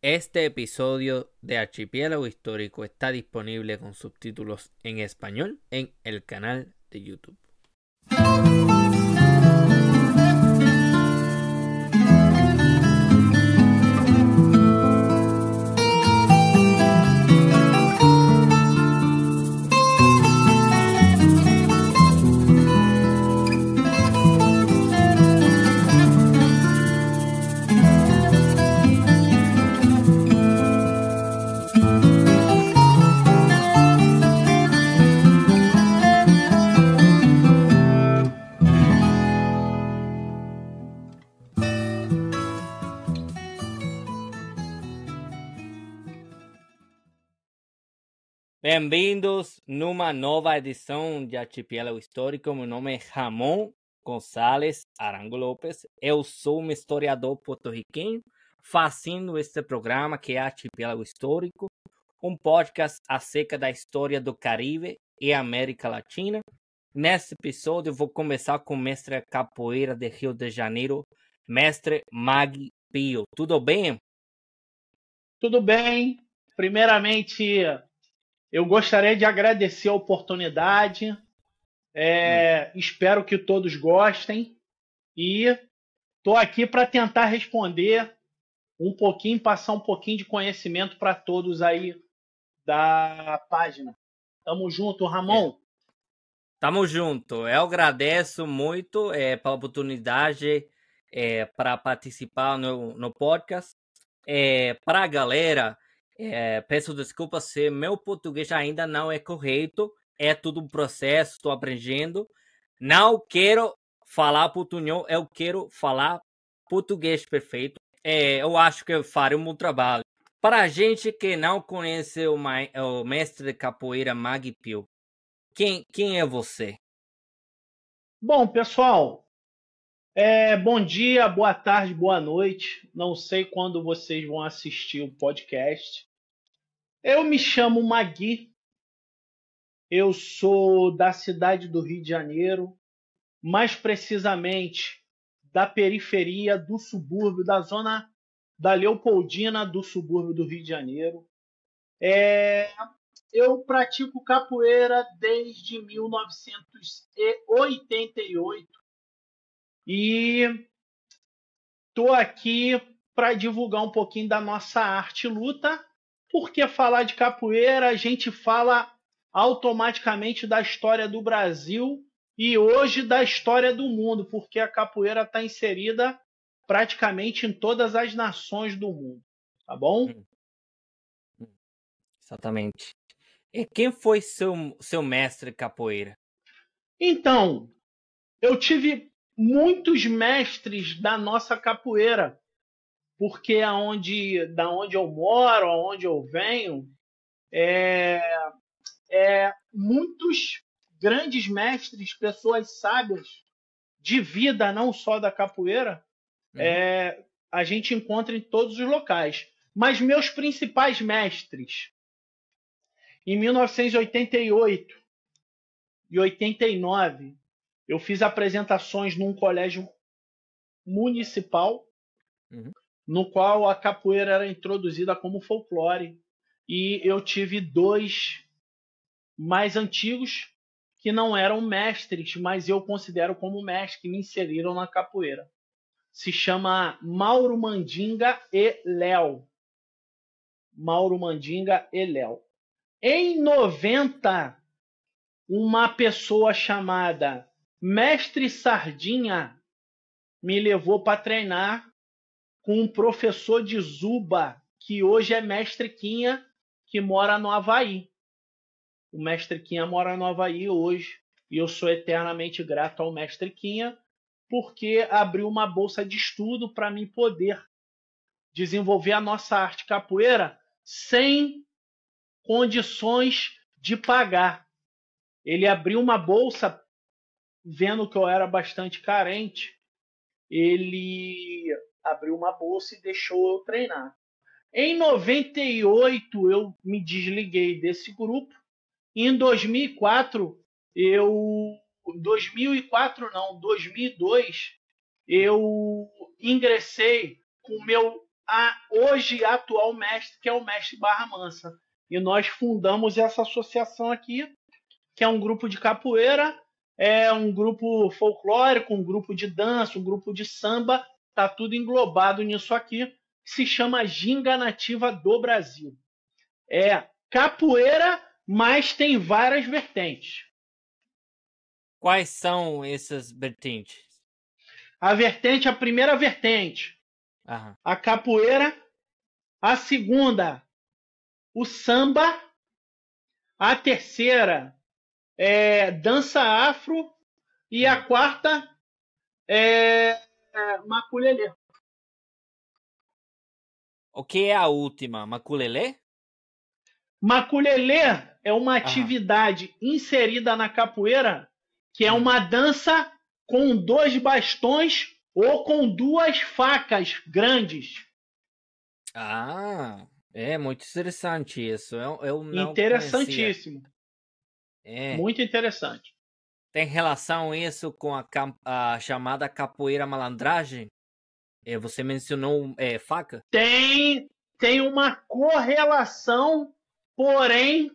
Este episodio de Archipiélago Histórico está disponible con subtítulos en español en el canal de YouTube. Bem-vindos numa nova edição de Archipiélago Histórico. Meu nome é Ramon Gonçalves Arango Lopes. Eu sou um historiador porto-riquenho fazendo este programa que é Archipiélago Histórico, um podcast acerca da história do Caribe e América Latina. Neste episódio, vou começar com o mestre capoeira de Rio de Janeiro, mestre Mag Pio. Tudo bem? Tudo bem. Primeiramente, eu gostaria de agradecer a oportunidade. É, hum. Espero que todos gostem. E estou aqui para tentar responder um pouquinho, passar um pouquinho de conhecimento para todos aí da página. Tamo junto, Ramon. É. Tamo junto. Eu agradeço muito é, pela oportunidade é, para participar no, no podcast. É, para a galera, é, peço desculpas se meu português ainda não é correto. É tudo um processo, estou aprendendo. Não quero falar portunhol, eu quero falar português perfeito. É, eu acho que eu farei um bom trabalho. Para a gente que não conhece o, o mestre de capoeira Magpio, quem, quem é você? Bom, pessoal, é, bom dia, boa tarde, boa noite. Não sei quando vocês vão assistir o podcast. Eu me chamo Magui, eu sou da cidade do Rio de Janeiro, mais precisamente da periferia do subúrbio, da zona da Leopoldina do subúrbio do Rio de Janeiro. É, eu pratico capoeira desde 1988 e estou aqui para divulgar um pouquinho da nossa arte luta porque falar de capoeira, a gente fala automaticamente da história do Brasil e hoje da história do mundo, porque a capoeira está inserida praticamente em todas as nações do mundo. Tá bom? Hum. Hum. Exatamente. E quem foi seu, seu mestre capoeira? Então, eu tive muitos mestres da nossa capoeira porque aonde, da onde eu moro, aonde eu venho, é, é, muitos grandes mestres, pessoas sábias de vida, não só da capoeira, uhum. é, a gente encontra em todos os locais. Mas meus principais mestres, em 1988 e 89, eu fiz apresentações num colégio municipal. Uhum no qual a capoeira era introduzida como folclore. E eu tive dois mais antigos que não eram mestres, mas eu considero como mestres que me inseriram na capoeira. Se chama Mauro Mandinga e Léo. Mauro Mandinga e Léo. Em 90, uma pessoa chamada Mestre Sardinha me levou para treinar com um professor de Zuba, que hoje é mestre Quinha, que mora no Havaí. O mestre Quinha mora no Havaí hoje, e eu sou eternamente grato ao mestre Quinha, porque abriu uma bolsa de estudo para mim poder desenvolver a nossa arte capoeira sem condições de pagar. Ele abriu uma bolsa vendo que eu era bastante carente. Ele abriu uma bolsa e deixou eu treinar. Em 98 eu me desliguei desse grupo. Em 2004 eu 2004 não, 2002 eu ingressei com meu a hoje atual mestre, que é o mestre Barra Mansa. E nós fundamos essa associação aqui, que é um grupo de capoeira, é um grupo folclórico, um grupo de dança, um grupo de samba, tá tudo englobado nisso aqui, se chama Ginga Nativa do Brasil. É capoeira, mas tem várias vertentes. Quais são essas vertentes? A vertente, a primeira vertente, Aham. a capoeira, a segunda, o samba, a terceira é dança afro e a quarta é, é maculelê. O que é a última? Maculelê? Maculelê é uma atividade inserida na capoeira que é uma dança com dois bastões ou com duas facas grandes. Ah, é muito interessante isso. Eu, eu. Interessantíssimo. É. Muito interessante. Tem relação isso com a, a chamada capoeira malandragem? É, você mencionou é, faca? Tem, tem uma correlação, porém,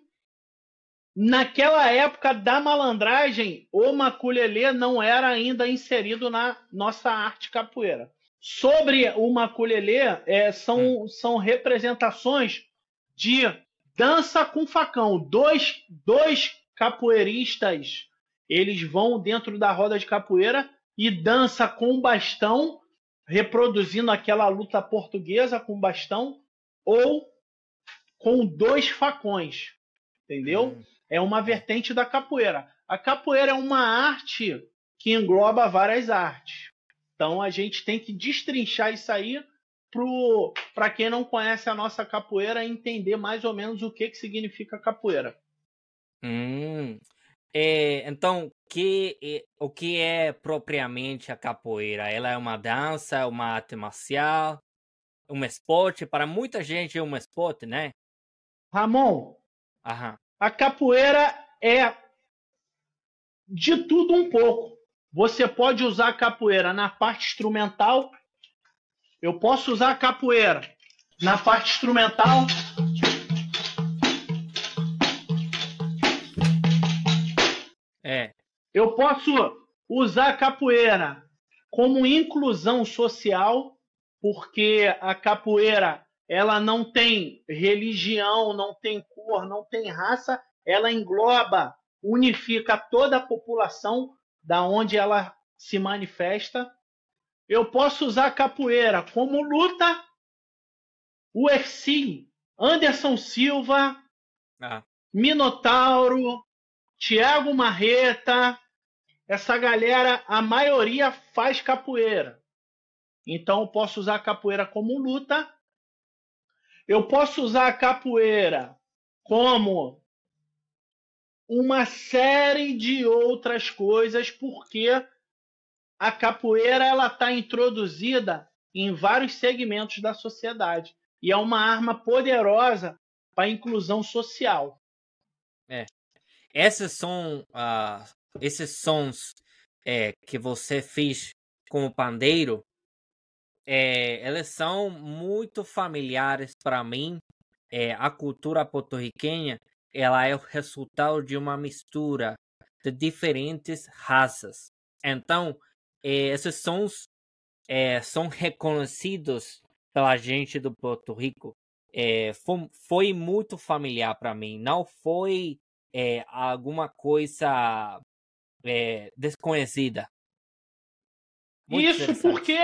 naquela época da malandragem, o maculelê não era ainda inserido na nossa arte capoeira. Sobre o maculelê, é, são, são representações de dança com facão. Dois, dois capoeiristas, eles vão dentro da roda de capoeira e dança com bastão, reproduzindo aquela luta portuguesa com bastão, ou com dois facões. Entendeu? Hum. É uma vertente da capoeira. A capoeira é uma arte que engloba várias artes. Então a gente tem que destrinchar isso aí para quem não conhece a nossa capoeira entender mais ou menos o que, que significa capoeira. Hum. É, então, que, é- o que é propriamente a capoeira? Ela é uma dança, uma arte marcial, um esporte? Para muita gente é um esporte, né? Ramon, Aham. a capoeira é de tudo um pouco. Você pode usar a capoeira na parte instrumental. Eu posso usar a capoeira na parte instrumental. Eu posso usar a capoeira como inclusão social, porque a capoeira ela não tem religião, não tem cor, não tem raça, ela engloba, unifica toda a população da onde ela se manifesta. Eu posso usar a capoeira como luta, UFC, Anderson Silva, Ah, Minotauro, Tiago Marreta, essa galera, a maioria faz capoeira. Então eu posso usar a capoeira como luta. Eu posso usar a capoeira como uma série de outras coisas, porque a capoeira ela está introduzida em vários segmentos da sociedade e é uma arma poderosa para a inclusão social. esses são ah, esses sons é, que você fez com o pandeiro. É, eles são muito familiares para mim. É, a cultura porto-riquenha ela é o resultado de uma mistura de diferentes raças. Então, esses sons são reconhecidos pela gente do Porto Rico. Foi, foi muito familiar para mim. Não foi alguma coisa é, desconhecida. Muito Isso porque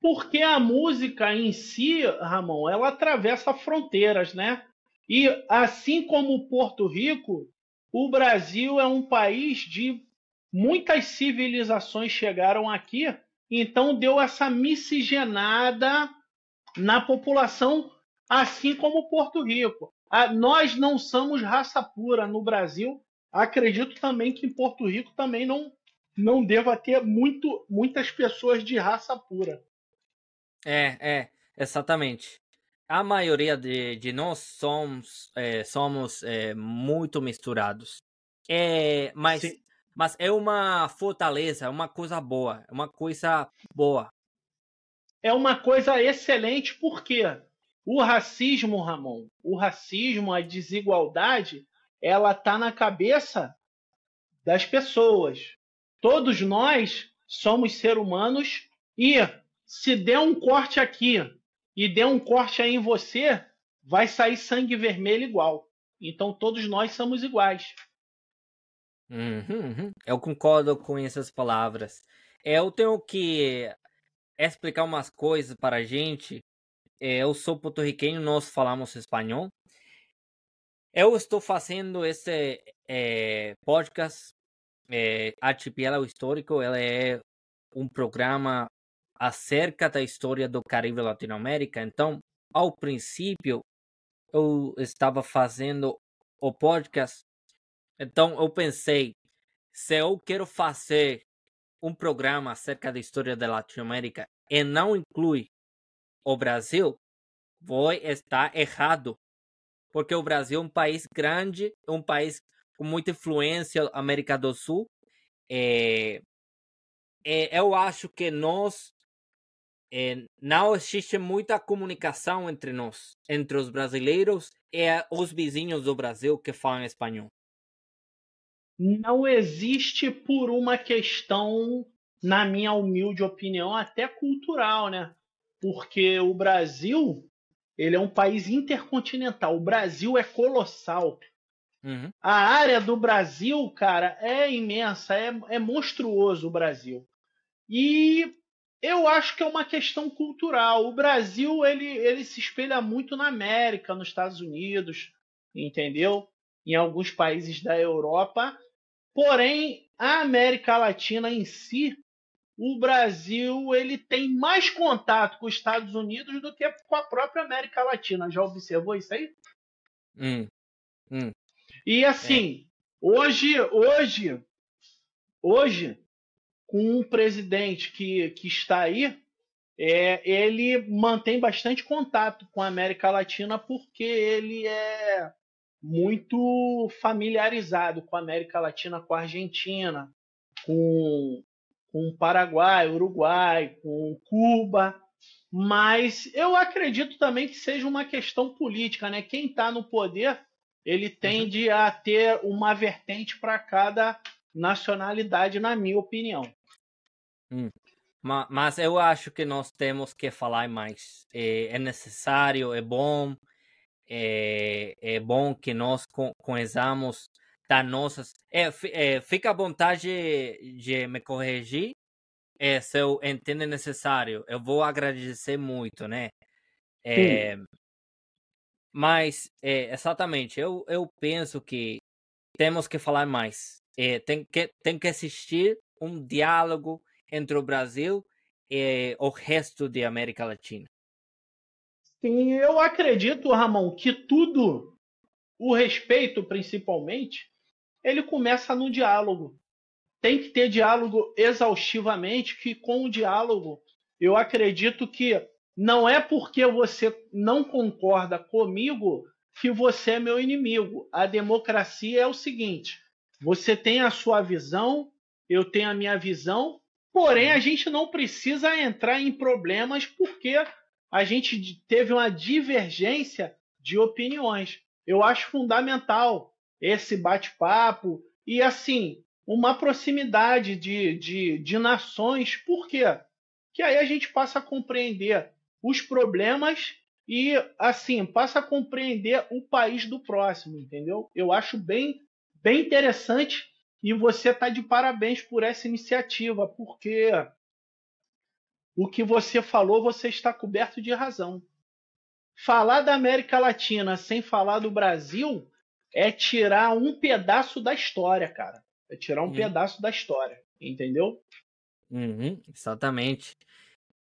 porque a música em si, Ramon, ela atravessa fronteiras, né? E assim como Porto Rico, o Brasil é um país de muitas civilizações chegaram aqui, então deu essa miscigenada na população, assim como Porto Rico. Ah, Nós não somos raça pura no Brasil. Acredito também que em Porto Rico também não não deva ter muito, muitas pessoas de raça pura. É, é, exatamente. A maioria de, de nós somos, é, somos é, muito misturados. É, mas, Sim. mas é uma fortaleza, é uma coisa boa, é uma coisa boa. é uma coisa excelente, porque o racismo, Ramon, o racismo, a desigualdade, ela está na cabeça das pessoas. Todos nós somos seres humanos e se der um corte aqui e der um corte aí em você, vai sair sangue vermelho igual. Então todos nós somos iguais. Uhum, uhum. Eu concordo com essas palavras. Eu tenho que explicar umas coisas para a gente. Eu sou porto-riquenho, nós falamos espanhol. Eu estou fazendo esse é, podcast é, Histórico. Ele é um programa acerca da história do Caribe e Latinoamérica. Então, ao princípio, eu estava fazendo o podcast. Então, eu pensei, se eu quero fazer um programa acerca da história da Latinoamérica e não inclui o Brasil, vou estar errado. Porque o Brasil é um país grande, um país com muita influência América do Sul. É, é, eu acho que nós é, não existe muita comunicação entre nós, entre os brasileiros e os vizinhos do Brasil que falam espanhol. Não existe por uma questão, na minha humilde opinião, até cultural, né? Porque o Brasil, ele é um país intercontinental. O Brasil é colossal. Uhum. A área do Brasil, cara, é imensa, é, é monstruoso o Brasil. E eu acho que é uma questão cultural. O Brasil ele, ele se espelha muito na América, nos Estados Unidos, entendeu? Em alguns países da Europa. Porém, a América Latina em si, o Brasil ele tem mais contato com os Estados Unidos do que com a própria América Latina. Já observou isso aí? Hum. Hum. E assim, é. hoje, hoje, hoje, com um presidente que, que está aí, é, ele mantém bastante contato com a América Latina porque ele é muito familiarizado com a América Latina, com a Argentina, com, com Paraguai, Uruguai, com Cuba. Mas eu acredito também que seja uma questão política, né? Quem está no poder, ele tende a ter uma vertente para cada nacionalidade, na minha opinião. Hum. Mas eu acho que nós temos que falar mais. É, é necessário, é bom, é, é bom que nós conheçamos das nossas. É, é, fica à vontade de me corrigir é, se eu entendo necessário. Eu vou agradecer muito, né? É, mas, é, exatamente, eu, eu penso que temos que falar mais. É, tem, que, tem que existir um diálogo entre o Brasil e o resto da América Latina. Sim, eu acredito, Ramon, que tudo, o respeito principalmente, ele começa no diálogo. Tem que ter diálogo exaustivamente, que com o diálogo, eu acredito que não é porque você não concorda comigo que você é meu inimigo. A democracia é o seguinte: você tem a sua visão, eu tenho a minha visão, Porém, a gente não precisa entrar em problemas porque a gente teve uma divergência de opiniões. Eu acho fundamental esse bate-papo e, assim, uma proximidade de, de, de nações. Por quê? Que aí a gente passa a compreender os problemas e, assim, passa a compreender o país do próximo, entendeu? Eu acho bem, bem interessante e você está de parabéns por essa iniciativa, porque o que você falou, você está coberto de razão. Falar da América Latina sem falar do Brasil é tirar um pedaço da história, cara. É tirar um uhum. pedaço da história, entendeu? Uhum, exatamente.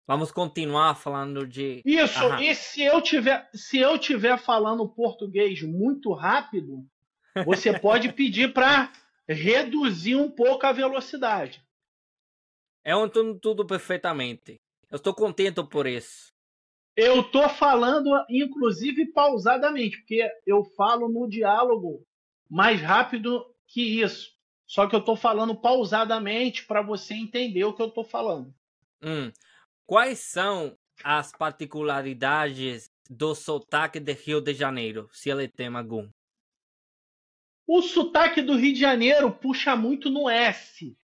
Vamos continuar falando de. Isso, Aham. e se eu tiver, se eu tiver falando português muito rápido, você pode pedir para reduzir um pouco a velocidade. É um tudo, tudo perfeitamente. Eu estou contente por isso. Eu estou falando, inclusive, pausadamente, porque eu falo no diálogo mais rápido que isso. Só que eu estou falando pausadamente para você entender o que eu estou falando. Hum. Quais são as particularidades do sotaque de Rio de Janeiro, se ele tem algum? O sotaque do Rio de Janeiro puxa muito no S.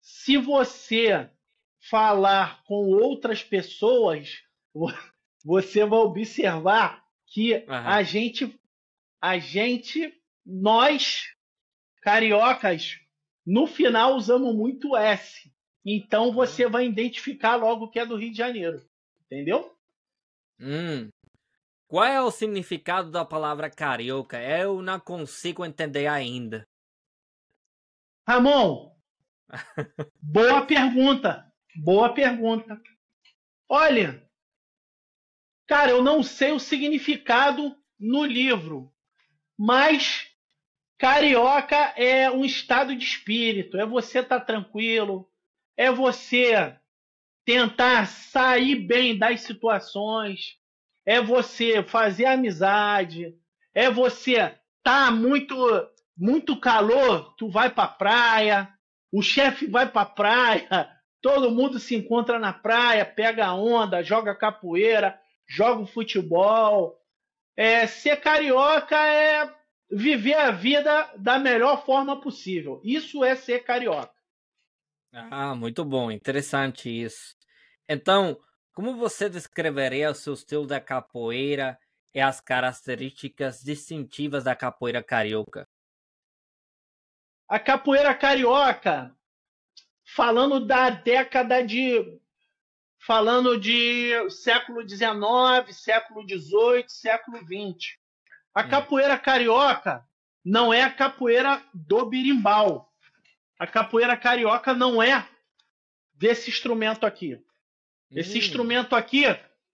Se você falar com outras pessoas, você vai observar que uhum. a gente, a gente, nós cariocas, no final usamos muito S. Então você vai identificar logo que é do Rio de Janeiro. Entendeu? Hum. Qual é o significado da palavra carioca? Eu não consigo entender ainda. Ramon, boa pergunta. Boa pergunta. Olha, cara, eu não sei o significado no livro, mas carioca é um estado de espírito. É você estar tá tranquilo, é você tentar sair bem das situações, é você fazer amizade, é você tá muito muito calor, tu vai para praia, o chefe vai para praia, todo mundo se encontra na praia, pega onda, joga capoeira, joga futebol. É, ser carioca é viver a vida da melhor forma possível. Isso é ser carioca. Ah, muito bom, interessante isso. Então, como você descreveria o seu estilo da capoeira e as características distintivas da capoeira carioca? A capoeira carioca, falando da década de. Falando de século XIX, século XVIII, século XX. A hum. capoeira carioca não é a capoeira do birimbau. A capoeira carioca não é desse instrumento aqui. Esse hum. instrumento aqui,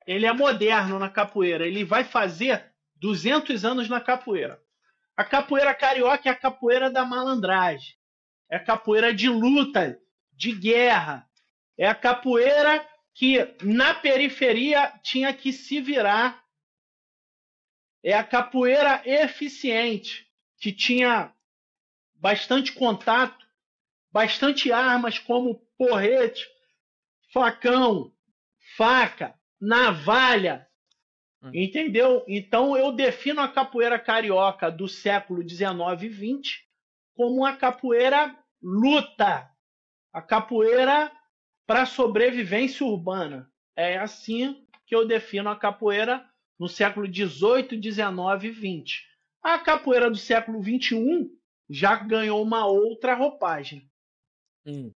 ele é moderno na capoeira. Ele vai fazer 200 anos na capoeira. A capoeira carioca é a capoeira da malandragem. É a capoeira de luta, de guerra. É a capoeira que na periferia tinha que se virar. É a capoeira eficiente, que tinha bastante contato bastante armas como porrete, facão, faca, navalha. Hum. Entendeu? Então eu defino a capoeira carioca do século 19 e 20 como a capoeira luta, a capoeira para sobrevivência urbana. É assim que eu defino a capoeira no século 18, 19 e 20. A capoeira do século 21 já ganhou uma outra roupagem. Hum.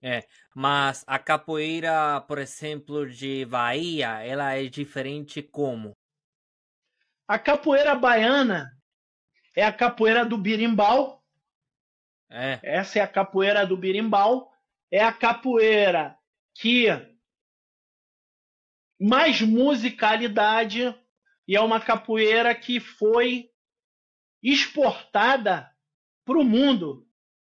É, mas a capoeira, por exemplo, de Bahia, ela é diferente como? A capoeira baiana é a capoeira do birimbau. É. Essa é a capoeira do birimbau. É a capoeira que mais musicalidade e é uma capoeira que foi exportada para o mundo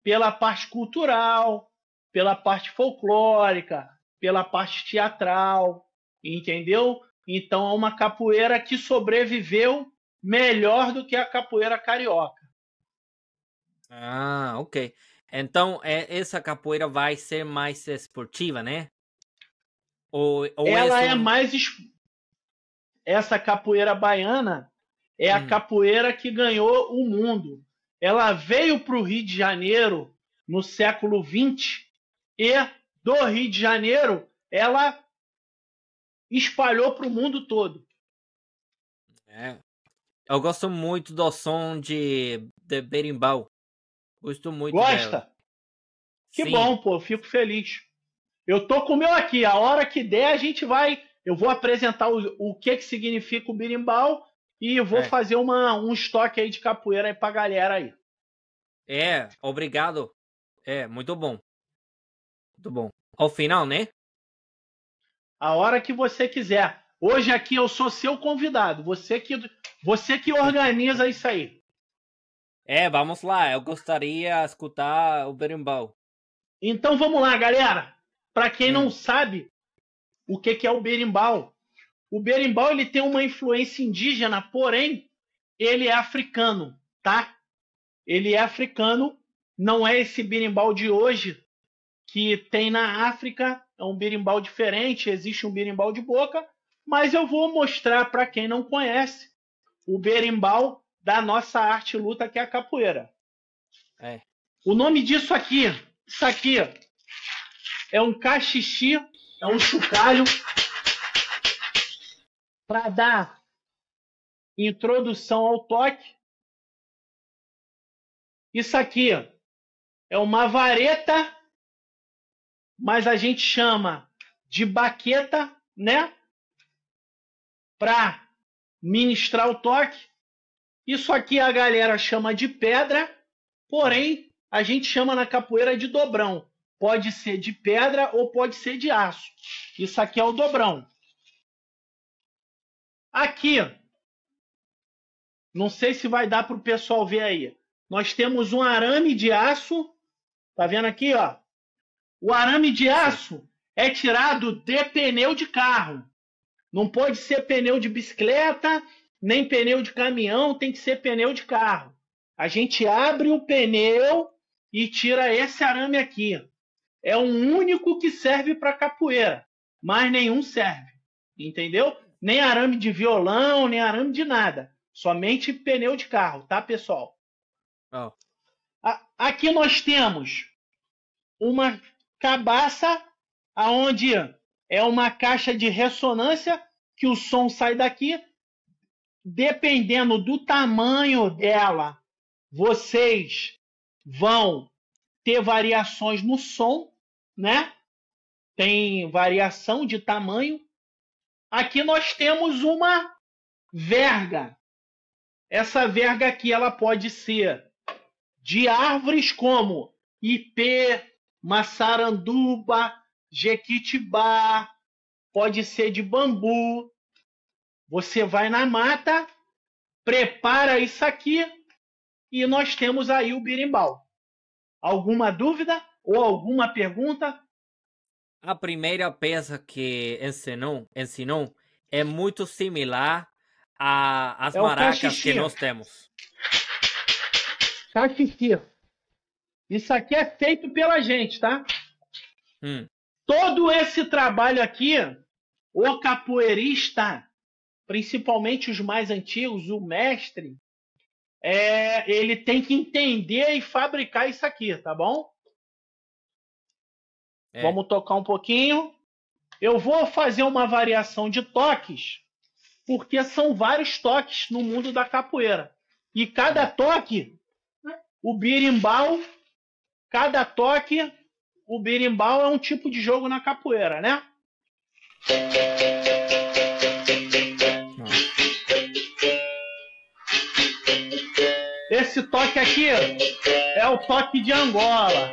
pela parte cultural, pela parte folclórica, pela parte teatral, entendeu? Então é uma capoeira que sobreviveu melhor do que a capoeira carioca. Ah, ok. Então é, essa capoeira vai ser mais esportiva, né? Ou, ou Ela é, é mais essa capoeira baiana é a hum. capoeira que ganhou o mundo ela veio para o Rio de Janeiro no século XX e do Rio de Janeiro ela espalhou para o mundo todo. É. Eu gosto muito do som de, de berimbau. Gosto muito Gosta? Dela. Que Sim. bom, pô. Fico feliz. Eu tô com o meu aqui. A hora que der, a gente vai. Eu vou apresentar o, o que, que significa o berimbau e vou é. fazer uma, um estoque aí de capoeira aí pra galera aí. É, obrigado. É, muito bom. Muito bom. Ao final, né? A hora que você quiser. Hoje aqui eu sou seu convidado. Você que, você que organiza isso aí. É, vamos lá. Eu gostaria de escutar o berimbau. Então vamos lá, galera. Para quem hum. não sabe o que, que é o berimbau, o berimbau ele tem uma influência indígena, porém ele é africano, tá? Ele é africano, não é esse berimbau de hoje que tem na África é um berimbau diferente, existe um berimbau de boca, mas eu vou mostrar para quem não conhece o berimbau da nossa arte luta, que é a capoeira. É. O nome disso aqui, isso aqui, é um cachixi, é um chocalho para dar introdução ao toque. Isso aqui é uma vareta, mas a gente chama de baqueta, né? Para ministrar o toque. Isso aqui a galera chama de pedra, porém a gente chama na capoeira de dobrão. Pode ser de pedra ou pode ser de aço. Isso aqui é o dobrão. Aqui, não sei se vai dar para o pessoal ver aí. Nós temos um arame de aço. Tá vendo aqui, ó? O arame de aço é tirado de pneu de carro. Não pode ser pneu de bicicleta, nem pneu de caminhão, tem que ser pneu de carro. A gente abre o pneu e tira esse arame aqui. É um único que serve para capoeira, mas nenhum serve. Entendeu? Nem arame de violão, nem arame de nada. Somente pneu de carro, tá, pessoal? Oh. aqui nós temos uma cabaça aonde é uma caixa de ressonância que o som sai daqui. Dependendo do tamanho dela, vocês vão ter variações no som, né? Tem variação de tamanho. Aqui nós temos uma verga. Essa verga aqui ela pode ser de árvores como ipê, maçaranduba, jequitibá, pode ser de bambu. Você vai na mata, prepara isso aqui e nós temos aí o birimbau. Alguma dúvida ou alguma pergunta? A primeira peça que ensinou, ensinou é muito similar às é maracas que nós temos. Cachixi. Isso aqui é feito pela gente, tá? Hum. Todo esse trabalho aqui, o capoeirista, principalmente os mais antigos, o mestre, é, ele tem que entender e fabricar isso aqui, tá bom? É. Vamos tocar um pouquinho. Eu vou fazer uma variação de toques, porque são vários toques no mundo da capoeira. E cada toque, o birimbau, cada toque, o birimbau é um tipo de jogo na capoeira, né? Esse toque aqui é o toque de Angola.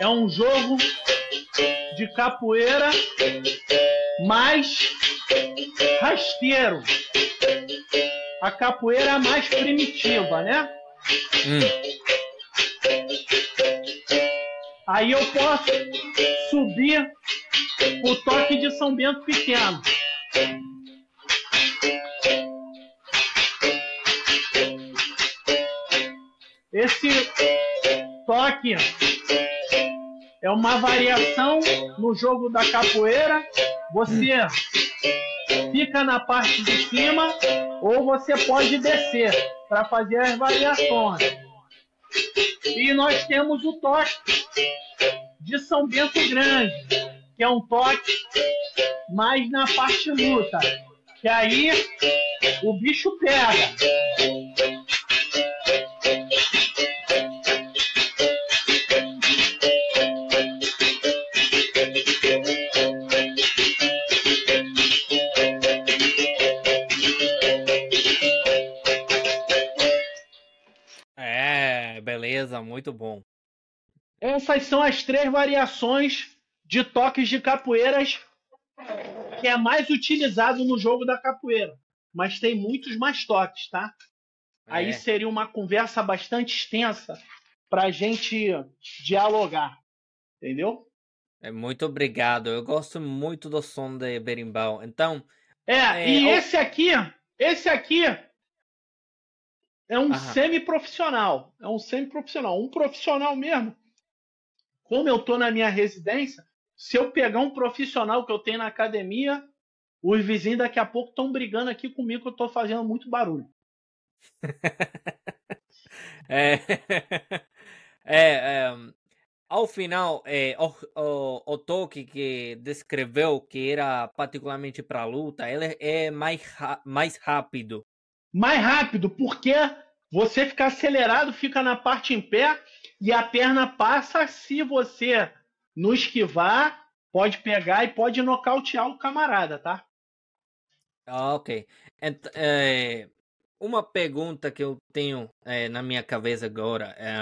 É um jogo de capoeira mais rasteiro. A capoeira é mais primitiva, né? Hum. Aí eu posso subir o toque de São Bento Pequeno. Esse toque é uma variação no jogo da capoeira. Você fica na parte de cima ou você pode descer para fazer as variações. E nós temos o toque de São Bento Grande, que é um toque mais na parte luta. Que aí o bicho pega. Muito bom. Essas são as três variações de toques de capoeiras que é mais utilizado no jogo da capoeira. Mas tem muitos mais toques, tá? É. Aí seria uma conversa bastante extensa para a gente dialogar. Entendeu? É, muito obrigado. Eu gosto muito do som de berimbau. Então. É, é e esse aqui, esse aqui é um semi-profissional. É um semi-profissional. Um profissional mesmo. Como eu tô na minha residência, Se eu pegar um profissional que eu tenho na academia, os vizinhos daqui a pouco estão brigando aqui comigo que eu estou fazendo muito barulho. é, é, é, ao final, é, o, o, o toque que descreveu que era particularmente para luta, ele é mais, mais rápido. Mais rápido, porque você fica acelerado, fica na parte em pé e a perna passa. Se você não esquivar, pode pegar e pode nocautear o camarada, tá? Ah, ok. Ent é, uma pergunta que eu tenho é, na minha cabeça agora é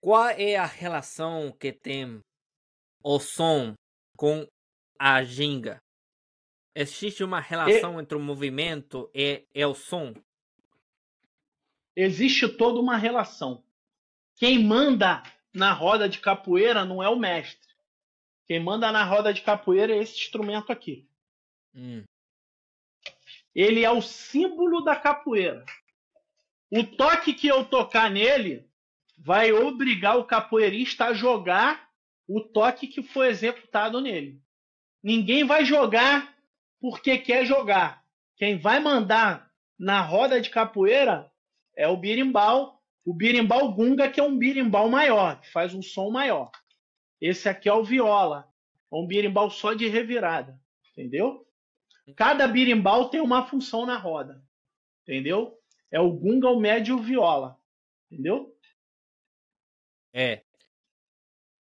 qual é a relação que tem o som com a ginga? Existe uma relação e... entre o movimento e, e o som? Existe toda uma relação. Quem manda na roda de capoeira não é o mestre. Quem manda na roda de capoeira é esse instrumento aqui. Hum. Ele é o símbolo da capoeira. O toque que eu tocar nele vai obrigar o capoeirista a jogar o toque que foi executado nele. Ninguém vai jogar porque quer jogar. Quem vai mandar na roda de capoeira é o birimbau, o birimbau gunga, que é um birimbau maior, que faz um som maior. Esse aqui é o viola, é um birimbau só de revirada, entendeu? Cada birimbau tem uma função na roda, entendeu? É o gunga, o médio e o viola, entendeu? É.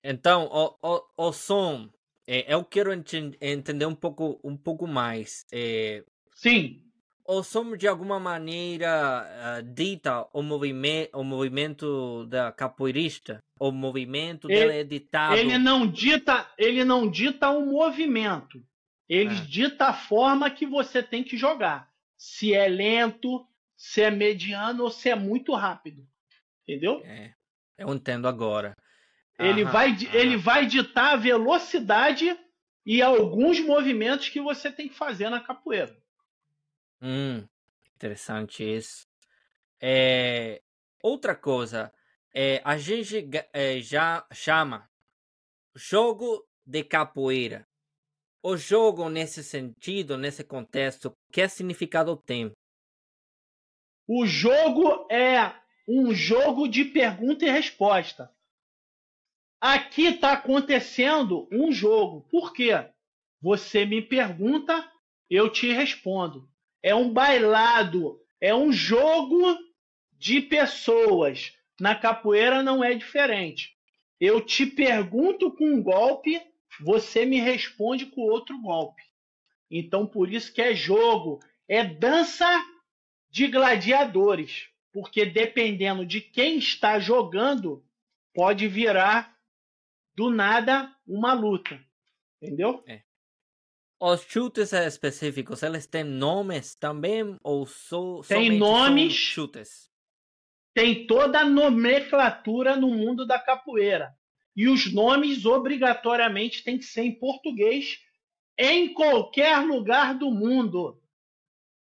Então, o, o, o som, é, eu quero ent entender um pouco, um pouco mais. É, Sim. O som, de alguma maneira, uh, dita o, movime o movimento da capoeirista? O movimento ele, dele é ditado? Ele não dita, ele não dita o movimento. Ele ah. dita a forma que você tem que jogar. Se é lento, se é mediano ou se é muito rápido. Entendeu? É. Eu entendo agora. Ele, aham, vai, aham. ele vai ditar a velocidade e alguns movimentos que você tem que fazer na capoeira. Hum, interessante isso. É, outra coisa, é, a gente é, já chama jogo de capoeira. O jogo, nesse sentido, nesse contexto, que significado tem? O jogo é um jogo de pergunta e resposta. Aqui está acontecendo um jogo. Por quê? Você me pergunta, eu te respondo. É um bailado, é um jogo de pessoas. Na capoeira não é diferente. Eu te pergunto com um golpe, você me responde com outro golpe. Então por isso que é jogo, é dança de gladiadores porque dependendo de quem está jogando, pode virar do nada uma luta. Entendeu? É. Os chutes específicos, eles têm nomes também ou só Tem nomes. chutes? Tem toda a nomenclatura no mundo da capoeira. E os nomes obrigatoriamente têm que ser em português em qualquer lugar do mundo.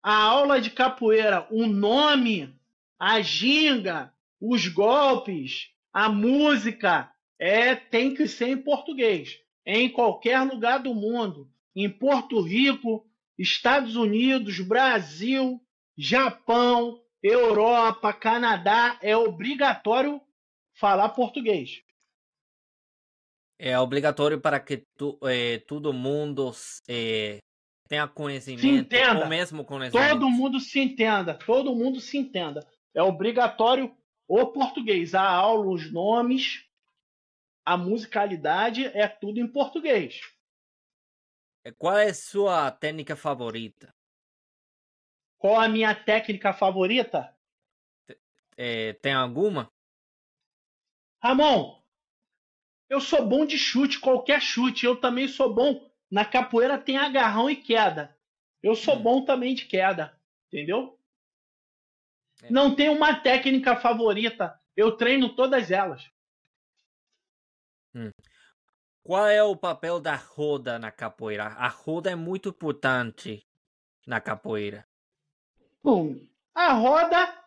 A aula de capoeira, o nome a ginga, os golpes, a música, é tem que ser em português, em qualquer lugar do mundo, em Porto Rico, Estados Unidos, Brasil, Japão, Europa, Canadá, é obrigatório falar português. É obrigatório para que tu, é, todo mundo é, tenha conhecimento, se entenda. o mesmo conhecimento. Todo mundo se entenda, todo mundo se entenda é obrigatório o português. A aula, os nomes, a musicalidade é tudo em português. Qual é a sua técnica favorita? Qual a minha técnica favorita? É, tem alguma? Ramon, eu sou bom de chute, qualquer chute. Eu também sou bom. Na capoeira tem agarrão e queda. Eu sou hum. bom também de queda. Entendeu? É. Não tenho uma técnica favorita. Eu treino todas elas. Hum. Qual é o papel da roda na capoeira? A roda é muito importante na capoeira. Bom, a roda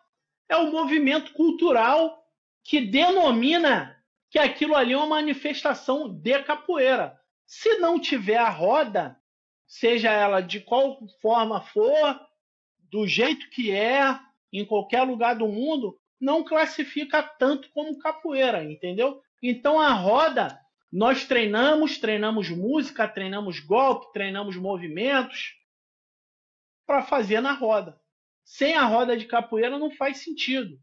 é o movimento cultural que denomina que aquilo ali é uma manifestação de capoeira. Se não tiver a roda, seja ela de qual forma for, do jeito que é, em qualquer lugar do mundo, não classifica tanto como capoeira, entendeu? Então a roda, nós treinamos, treinamos música, treinamos golpe, treinamos movimentos para fazer na roda. Sem a roda de capoeira não faz sentido.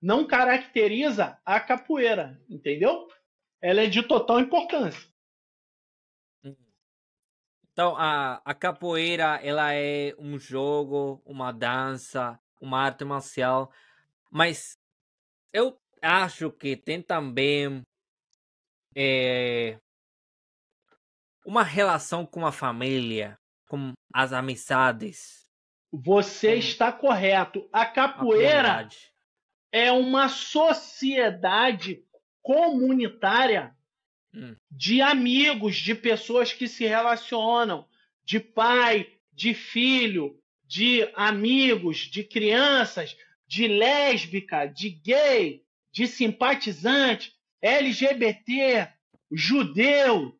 Não caracteriza a capoeira, entendeu? Ela é de total importância. Então, a, a capoeira, ela é um jogo, uma dança, uma arte marcial, mas eu acho que tem também é, uma relação com a família, com as amizades. Você está correto. A capoeira a é uma sociedade comunitária hum. de amigos, de pessoas que se relacionam, de pai, de filho, de amigos, de crianças, de lésbica, de gay, de simpatizante, LGBT, judeu,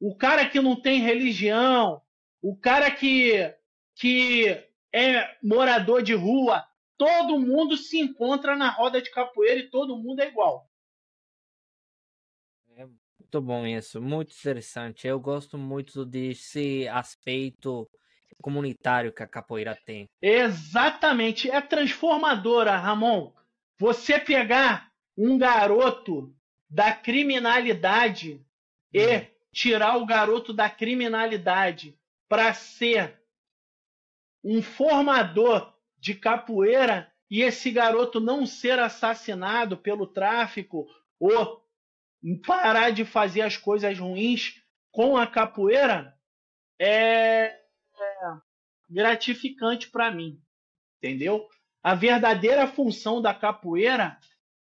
o cara que não tem religião, o cara que, que é morador de rua, todo mundo se encontra na roda de capoeira e todo mundo é igual. É muito bom isso, muito interessante. Eu gosto muito desse aspecto comunitário que a capoeira tem. Exatamente, é transformadora, Ramon. Você pegar um garoto da criminalidade e tirar o garoto da criminalidade para ser um formador de capoeira e esse garoto não ser assassinado pelo tráfico ou parar de fazer as coisas ruins com a capoeira é, é gratificante para mim, entendeu? A verdadeira função da capoeira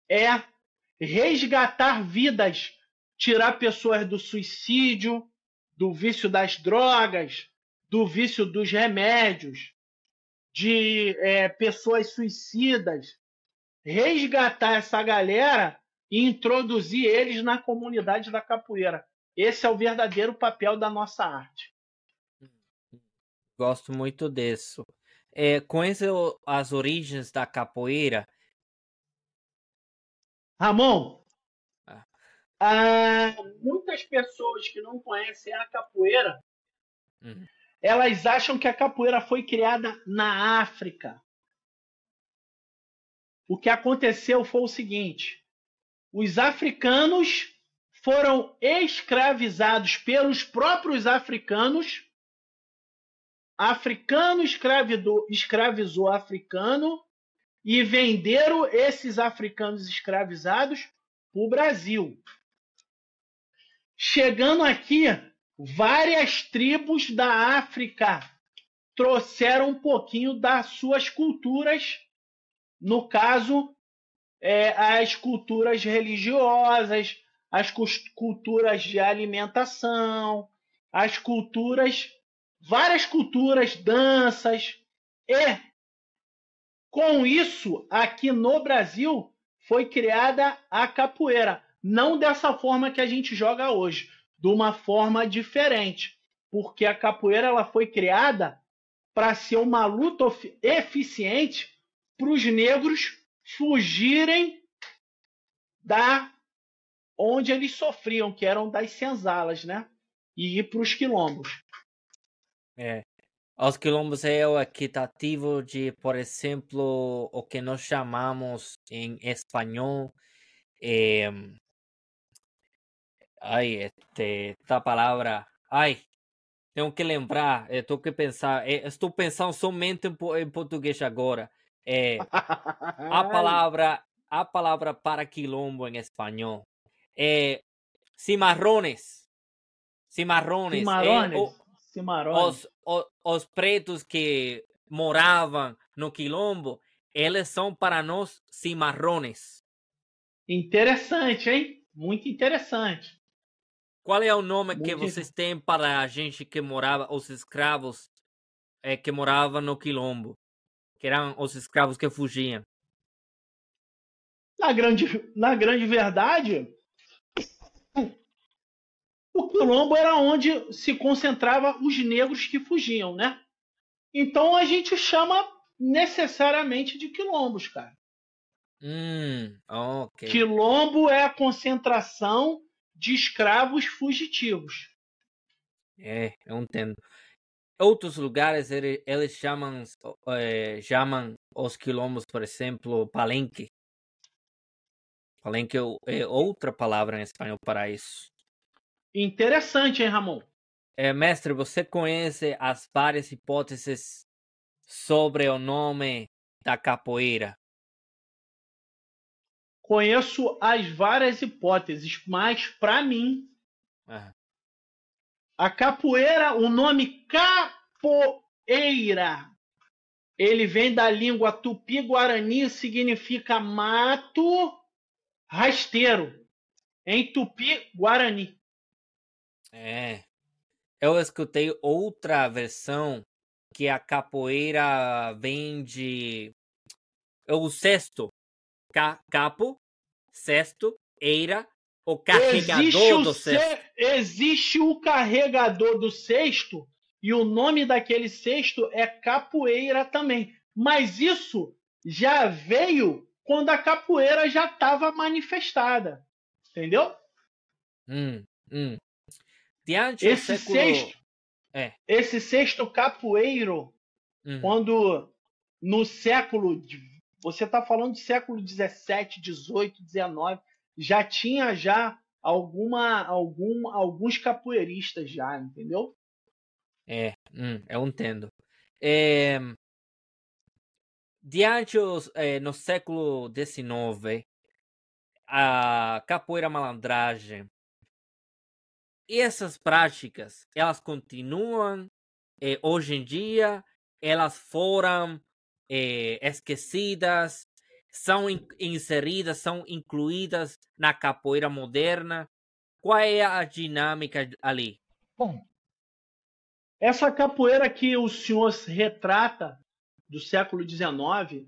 é resgatar vidas, tirar pessoas do suicídio, do vício das drogas, do vício dos remédios, de é, pessoas suicidas, resgatar essa galera e introduzir eles na comunidade da capoeira. Esse é o verdadeiro papel da nossa arte. Gosto muito disso. É, conhece as origens da capoeira? Ramon, ah. muitas pessoas que não conhecem a capoeira, uhum. elas acham que a capoeira foi criada na África. O que aconteceu foi o seguinte: os africanos foram escravizados pelos próprios africanos. Africano escravizou africano e venderam esses africanos escravizados para o Brasil. Chegando aqui, várias tribos da África trouxeram um pouquinho das suas culturas, no caso, é, as culturas religiosas, as culturas de alimentação, as culturas, várias culturas, danças, e com isso, aqui no Brasil, foi criada a capoeira. Não dessa forma que a gente joga hoje, de uma forma diferente. Porque a capoeira ela foi criada para ser uma luta eficiente para os negros fugirem da onde eles sofriam, que eram das senzalas, né? E ir para os quilombos. É. Os quilombos é o equitativo de, por exemplo, o que nós chamamos em espanhol. Eh, ai, este, esta palavra. Ai, tenho que lembrar, estou que pensar. Estou pensando somente em português agora. É, a palavra, a palavra para quilombo em espanhol é cimarrones. Cimarrones. Cimarrones. É, o, os, os, os pretos que moravam no quilombo, eles são para nós cimarrones. Interessante, hein? Muito interessante. Qual é o nome Muito que vocês têm para a gente que morava, os escravos é, que moravam no quilombo? Que eram os escravos que fugiam. Na grande, na grande verdade, o quilombo era onde se concentrava os negros que fugiam, né? Então a gente chama necessariamente de quilombos, cara. Hum, ok. Quilombo é a concentração de escravos fugitivos. É, eu entendo. Outros lugares eles chamam, é, chamam os quilombos, por exemplo, palenque. Palenque é, é outra palavra em espanhol para isso. Interessante, hein, Ramon? É, mestre, você conhece as várias hipóteses sobre o nome da capoeira? Conheço as várias hipóteses, mas para mim, ah. a capoeira, o nome capoeira, ele vem da língua tupi-guarani, significa mato rasteiro, em tupi-guarani. É. Eu escutei outra versão que a capoeira vem de o sexto Ca capo, sexto, eira, o carregador do sexto. Existe o carregador do sexto e o nome daquele sexto é capoeira também. Mas isso já veio quando a capoeira já estava manifestada. Entendeu? Hum, hum. Diante esse século... sexto, é. esse sexto capoeiro, hum. quando no século você está falando do século 17, 18, 19, já tinha já alguma algum alguns capoeiristas já, entendeu? É, hum, eu entendo. É, diante os, é, no século XIX, a capoeira malandragem essas práticas, elas continuam é, hoje em dia, elas foram é, esquecidas, são in inseridas, são incluídas na capoeira moderna? Qual é a dinâmica ali? Bom, essa capoeira que o senhor retrata do século XIX,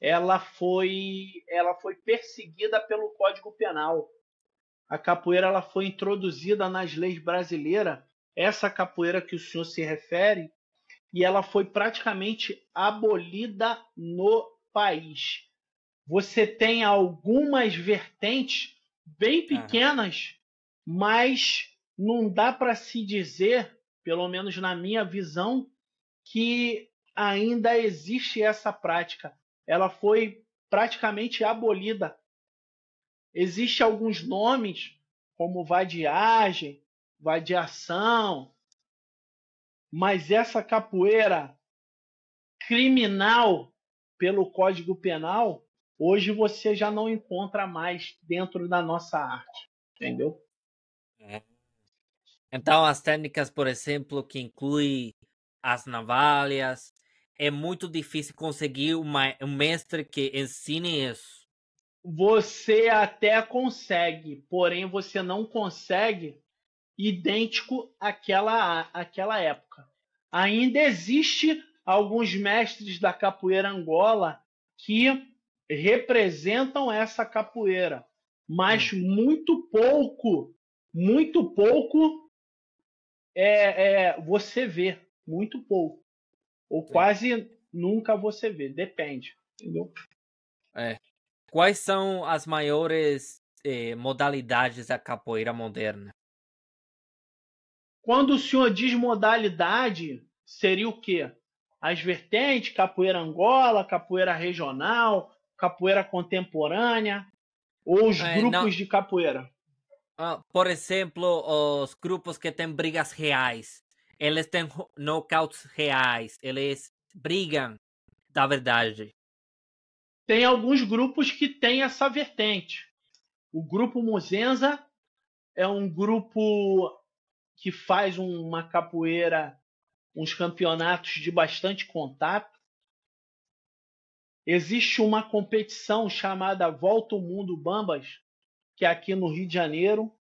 ela foi, ela foi perseguida pelo Código Penal. A capoeira ela foi introduzida nas leis brasileiras. Essa capoeira que o senhor se refere, e ela foi praticamente abolida no país. Você tem algumas vertentes bem pequenas, mas não dá para se dizer, pelo menos na minha visão, que ainda existe essa prática. Ela foi praticamente abolida. Existem alguns nomes, como vadiagem, vadiação, mas essa capoeira criminal pelo Código Penal, hoje você já não encontra mais dentro da nossa arte, entendeu? É. Então as técnicas, por exemplo, que inclui as navalhas, é muito difícil conseguir uma, um mestre que ensine isso. Você até consegue, porém você não consegue idêntico àquela, àquela época. Ainda existe alguns mestres da capoeira Angola que representam essa capoeira, mas hum. muito pouco, muito pouco é, é, você vê, muito pouco, ou quase nunca você vê, depende, entendeu? É. Quais são as maiores eh, modalidades da capoeira moderna? Quando o senhor diz modalidade, seria o quê? As vertentes, capoeira angola, capoeira regional, capoeira contemporânea, ou os é, grupos não... de capoeira? Uh, por exemplo, os grupos que têm brigas reais. Eles têm knockouts reais. Eles brigam da verdade. Tem alguns grupos que têm essa vertente. O grupo Muzenza é um grupo que faz uma capoeira, uns campeonatos de bastante contato. Existe uma competição chamada Volta ao Mundo Bambas, que é aqui no Rio de Janeiro,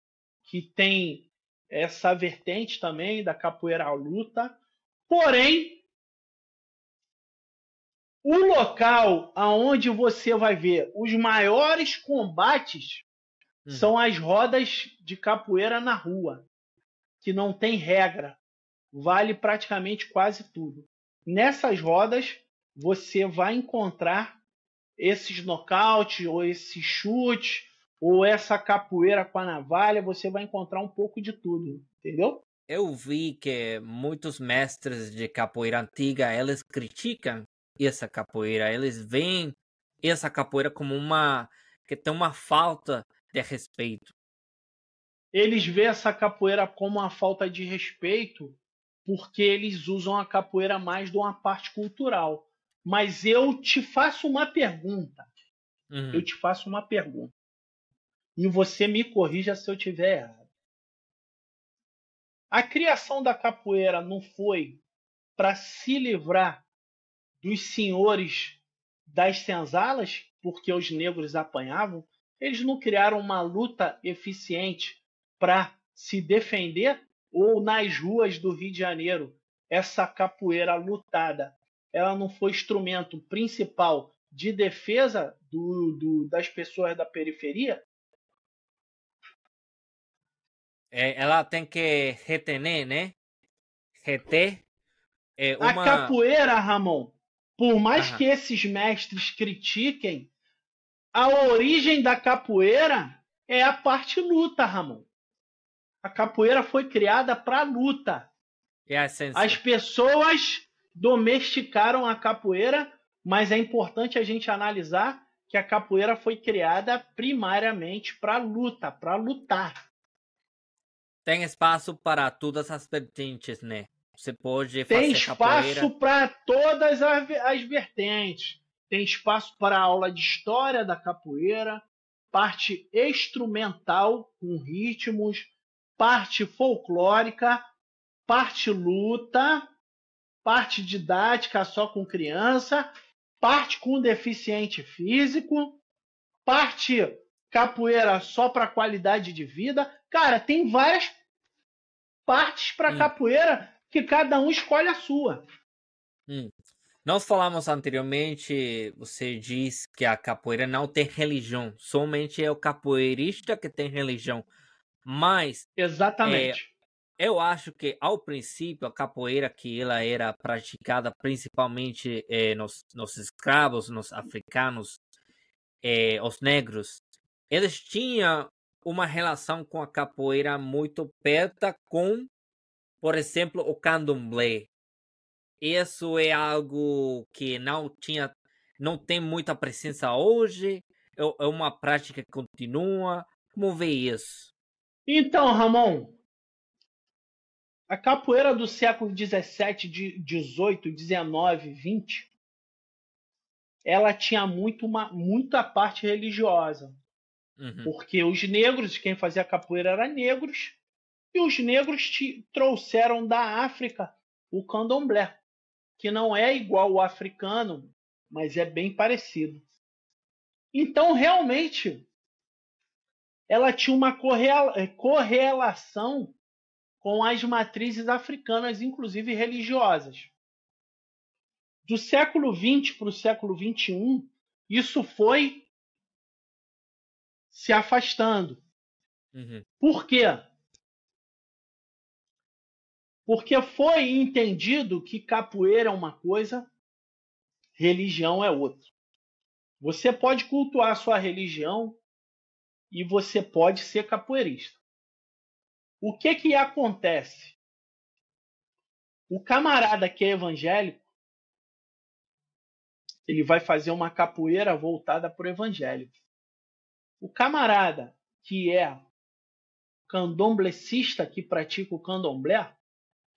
que tem essa vertente também da capoeira à luta. Porém, O local aonde você vai ver os maiores combates hum. são as rodas de capoeira na rua, que não tem regra. Vale praticamente quase tudo. Nessas rodas você vai encontrar esses nocautes ou esses chutes ou essa capoeira com a navalha, você vai encontrar um pouco de tudo, entendeu? Eu vi que muitos mestres de capoeira antiga, eles criticam essa capoeira, eles veem essa capoeira como uma que tem uma falta de respeito. Eles veem essa capoeira como uma falta de respeito porque eles usam a capoeira mais de uma parte cultural. Mas eu te faço uma pergunta. Uhum. Eu te faço uma pergunta. E você me corrija se eu tiver errado. A criação da capoeira não foi para se livrar dos senhores das senzalas, porque os negros apanhavam? Eles não criaram uma luta eficiente para se defender? Ou nas ruas do Rio de Janeiro, essa capoeira lutada, ela não foi instrumento principal de defesa do, do, das pessoas da periferia? É, ela tem que retener, né? Reter. É uma... A capoeira, Ramon, por mais Aham. que esses mestres critiquem, a origem da capoeira é a parte luta, Ramon. A capoeira foi criada para luta. É As pessoas domesticaram a capoeira, mas é importante a gente analisar que a capoeira foi criada primariamente para luta, para lutar. Tem espaço para todas as vertentes, né? Você pode Tem espaço para todas as, as vertentes. Tem espaço para aula de história da capoeira, parte instrumental com ritmos, parte folclórica, parte luta, parte didática só com criança, parte com deficiente físico, parte capoeira só para qualidade de vida. Cara, tem várias partes para capoeira que cada um escolhe a sua. Hum. Nós falamos anteriormente, você diz que a capoeira não tem religião, somente é o capoeirista que tem religião. Mas. Exatamente. É, eu acho que, ao princípio, a capoeira que ela era praticada principalmente é, nos, nos escravos, nos africanos, é, os negros, eles tinham uma relação com a capoeira muito perto com, por exemplo, o candomblé. Isso é algo que não tinha, não tem muita presença hoje. É, é uma prática que continua. Como vê isso? Então, Ramon, a capoeira do século 17, 18, 19, 20, ela tinha muito uma, muita parte religiosa. Uhum. Porque os negros, quem fazia capoeira eram negros, e os negros te, trouxeram da África o candomblé, que não é igual ao africano, mas é bem parecido. Então, realmente, ela tinha uma correlação com as matrizes africanas, inclusive religiosas. Do século XX para o século XXI, isso foi se afastando. Uhum. Por quê? Porque foi entendido que capoeira é uma coisa, religião é outra. Você pode cultuar sua religião e você pode ser capoeirista. O que que acontece? O camarada que é evangélico, ele vai fazer uma capoeira voltada para o evangélico. O camarada que é candomblecista, que pratica o candomblé,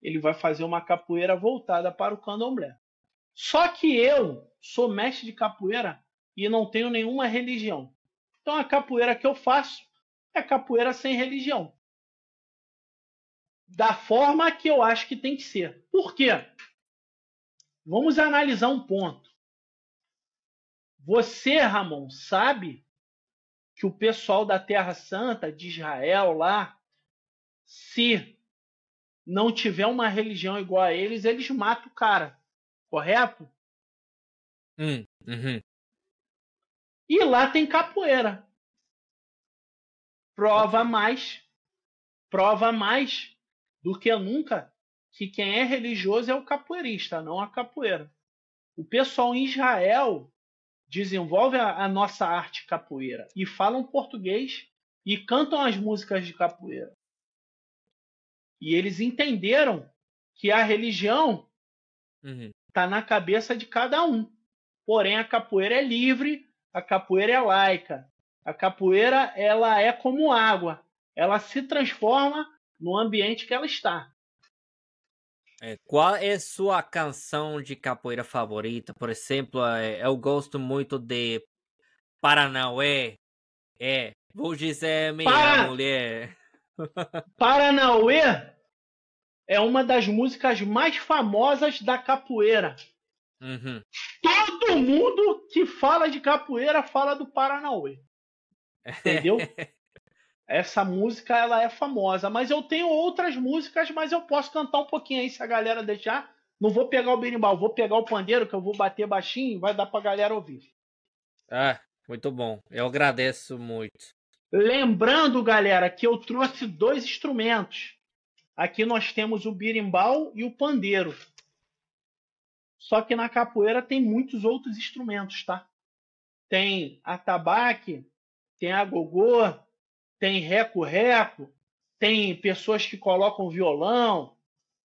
ele vai fazer uma capoeira voltada para o candomblé. Só que eu sou mestre de capoeira e não tenho nenhuma religião. Então a capoeira que eu faço é capoeira sem religião. Da forma que eu acho que tem que ser. Por quê? Vamos analisar um ponto. Você, Ramon, sabe que o pessoal da Terra Santa, de Israel lá, se não tiver uma religião igual a eles, eles matam o cara. Correto? Hum, uhum. E lá tem capoeira. Prova mais, prova mais do que nunca que quem é religioso é o capoeirista, não a capoeira. O pessoal em Israel desenvolve a, a nossa arte capoeira e falam português e cantam as músicas de capoeira. E eles entenderam que a religião está uhum. na cabeça de cada um. Porém, a capoeira é livre, a capoeira é laica. A capoeira ela é como água, ela se transforma no ambiente que ela está. É, qual é sua canção de capoeira favorita? Por exemplo, é, eu gosto muito de Paranauê. É, vou dizer minha Para... mulher. Paranauê é uma das músicas mais famosas da capoeira. Uhum. Todo mundo que fala de capoeira fala do Paranauê. Entendeu? Essa música ela é famosa, mas eu tenho outras músicas, mas eu posso cantar um pouquinho aí se a galera deixar. Não vou pegar o berimbau, vou pegar o pandeiro que eu vou bater baixinho, vai dar pra galera ouvir. Ah, muito bom. Eu agradeço muito. Lembrando, galera, que eu trouxe dois instrumentos. Aqui nós temos o birimbau e o pandeiro. Só que na capoeira tem muitos outros instrumentos, tá? Tem a tabaque, tem a gogô, tem reco-reco, tem pessoas que colocam violão,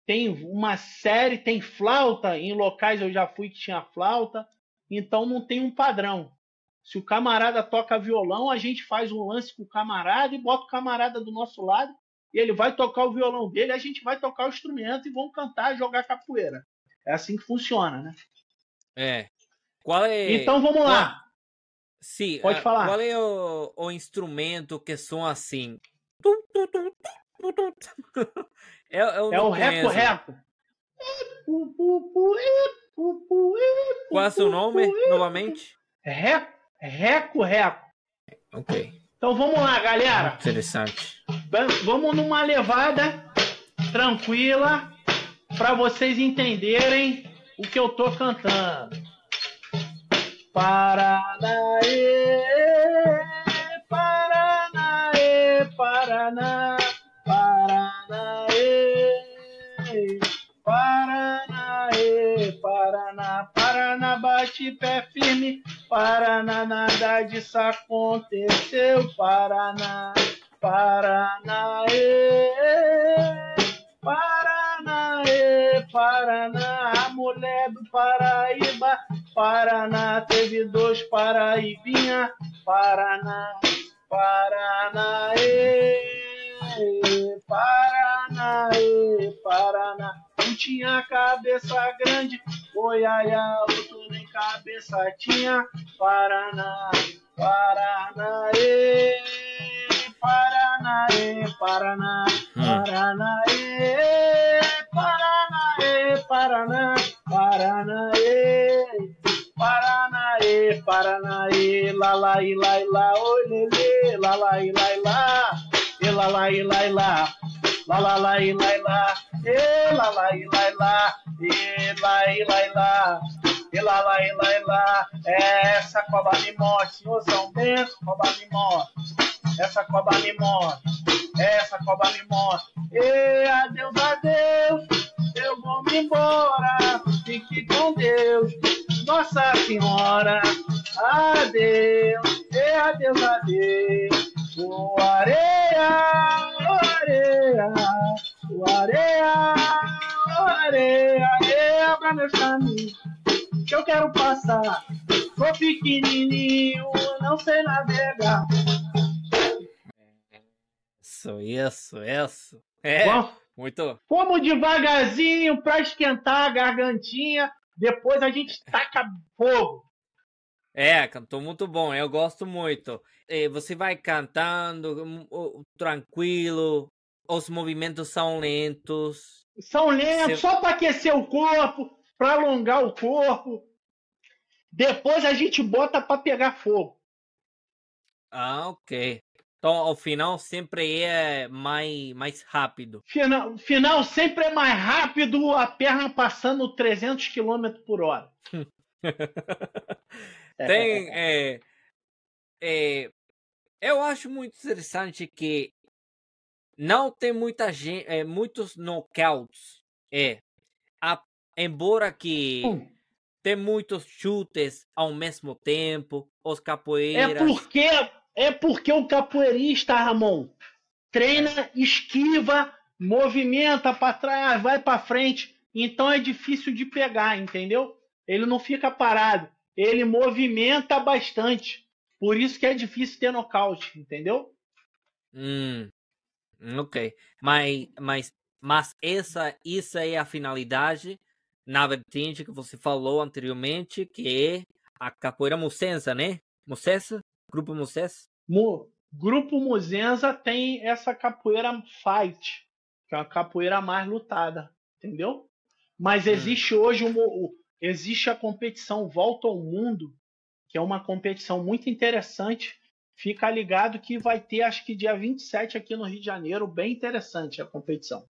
tem uma série, tem flauta, em locais eu já fui que tinha flauta, então não tem um padrão. Se o camarada toca violão, a gente faz um lance com o camarada e bota o camarada do nosso lado, e ele vai tocar o violão dele, a gente vai tocar o instrumento e vão cantar, jogar capoeira. É assim que funciona, né? É. Qual é... Então vamos lá. Sim, pode falar. Qual é o, o instrumento que são assim? É, é o reco-reco. Qual é o seu nome, novamente? Reco-reco. Ok. Então vamos lá, galera. Interessante. Vamos numa levada tranquila para vocês entenderem o que eu tô cantando. Paranaê, Paranaê, Paraná, Paranaê, Paraná, Paraná, bate pé firme, Paraná, nada disso aconteceu, Paraná, Paranaê, Paranaê, Paraná, a mulher do Paraíba Paraná teve dois Paraibinha, Paraná, Paraná, Paraná, Paraná. Um tinha cabeça grande, Goiaia, outro em cabeçadinha, Paraná, Paraná, e Paraná, Paraná, Paraná, e Paraná, e Paraná, Paraná, e Paraná, e Paraná, e lá, lá, e lá, e lá, olê, lá, lá, e lá, e lá, e lá, e lá, e lá, lá, e lá, e lá, e lá e lá. E lá, e lá lá. E lá e lá, essa cobra me morte, senhor São Bento, cobra me morte, essa cobra me morte, essa cobra me morte, e adeus, adeus, eu vou me embora, fique com Deus. Nossa Senhora, adeus, e adeus, adeus. O areia, o areia, o areia, areia, pra meus caminhos que eu quero passar. Sou pequenininho, não sei navegar. Isso, isso, isso. É, Bom, muito. Fomos devagarzinho pra esquentar a gargantinha depois a gente taca fogo. É, cantou muito bom, eu gosto muito. Você vai cantando hum, tranquilo, os movimentos são lentos. São lentos, Você... só para aquecer o corpo, para alongar o corpo. Depois a gente bota para pegar fogo. Ah, ok. Então, ao final sempre é mais, mais rápido. Final, final sempre é mais rápido, a perna passando 300 km por hora. tem. É, é, eu acho muito interessante que não tem muita gente, é, muitos knockouts. É, a, embora que hum. tem muitos chutes ao mesmo tempo, os capoeiras. É porque é porque o capoeirista, Ramon, treina, é. esquiva, movimenta para trás, vai para frente. Então é difícil de pegar, entendeu? Ele não fica parado, ele movimenta bastante. Por isso que é difícil ter nocaute, entendeu? Hum, ok. Mas, mas, mas essa, isso é a finalidade na vertente que você falou anteriormente, que é a capoeira mucensa, né? Mucensa? Grupo Mucensa? Mo, Grupo Muzenza tem essa capoeira fight, que é uma capoeira mais lutada, entendeu? Mas hum. existe hum. hoje uma, existe a competição Volta ao Mundo, que é uma competição muito interessante. Fica ligado que vai ter, acho que dia 27 aqui no Rio de Janeiro, bem interessante a competição.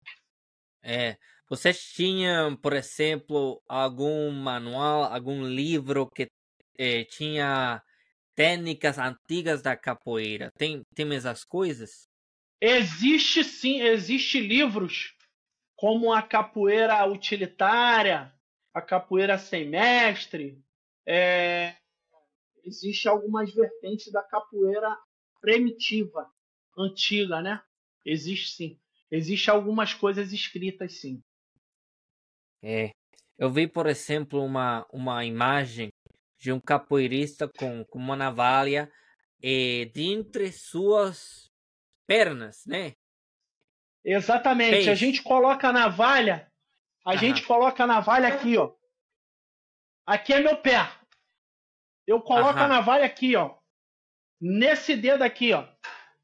É. Vocês tinham, por exemplo, algum manual, algum livro que eh, tinha técnicas antigas da capoeira? Tem, tem essas coisas? Existe sim, existe livros como a capoeira utilitária, a capoeira sem mestre, é, existe algumas vertentes da capoeira primitiva, antiga, né? Existe sim. Existe algumas coisas escritas sim. É. Eu vi, por exemplo, uma, uma imagem de um capoeirista com, com uma navalha e de entre suas pernas, né? Exatamente. Peixe. A gente coloca a navalha, a Aham. gente coloca a navalha aqui, ó. Aqui é meu pé. Eu coloco Aham. a navalha aqui, ó. Nesse dedo aqui, ó.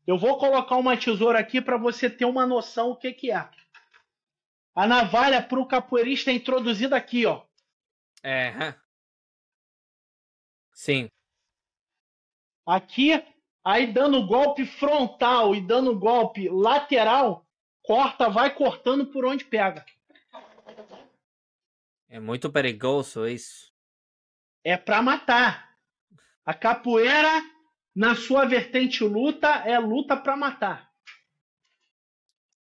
Eu vou colocar uma tesoura aqui para você ter uma noção o que que é. A navalha para o capoeirista é introduzida aqui, ó. É. Sim. Aqui, aí dando golpe frontal e dando golpe lateral, corta, vai cortando por onde pega. É muito perigoso isso. É para matar. A capoeira, na sua vertente luta, é luta para matar.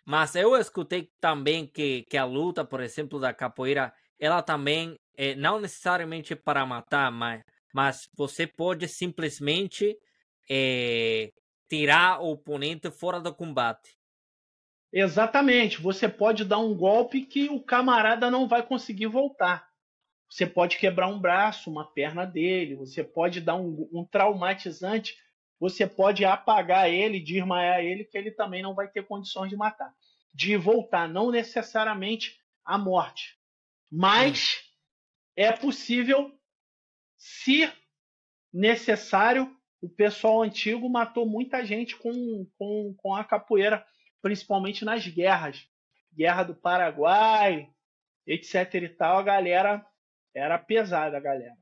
Mas eu escutei também que, que a luta, por exemplo, da capoeira, ela também é não necessariamente para matar, mas, mas você pode simplesmente é, tirar o oponente fora do combate. Exatamente. Você pode dar um golpe que o camarada não vai conseguir voltar. Você pode quebrar um braço, uma perna dele, você pode dar um, um traumatizante você pode apagar ele, desmaiar ele, que ele também não vai ter condições de matar. De voltar, não necessariamente a morte. Mas é possível, se necessário, o pessoal antigo matou muita gente com, com, com a capoeira, principalmente nas guerras. Guerra do Paraguai, etc e tal, a galera era pesada, a galera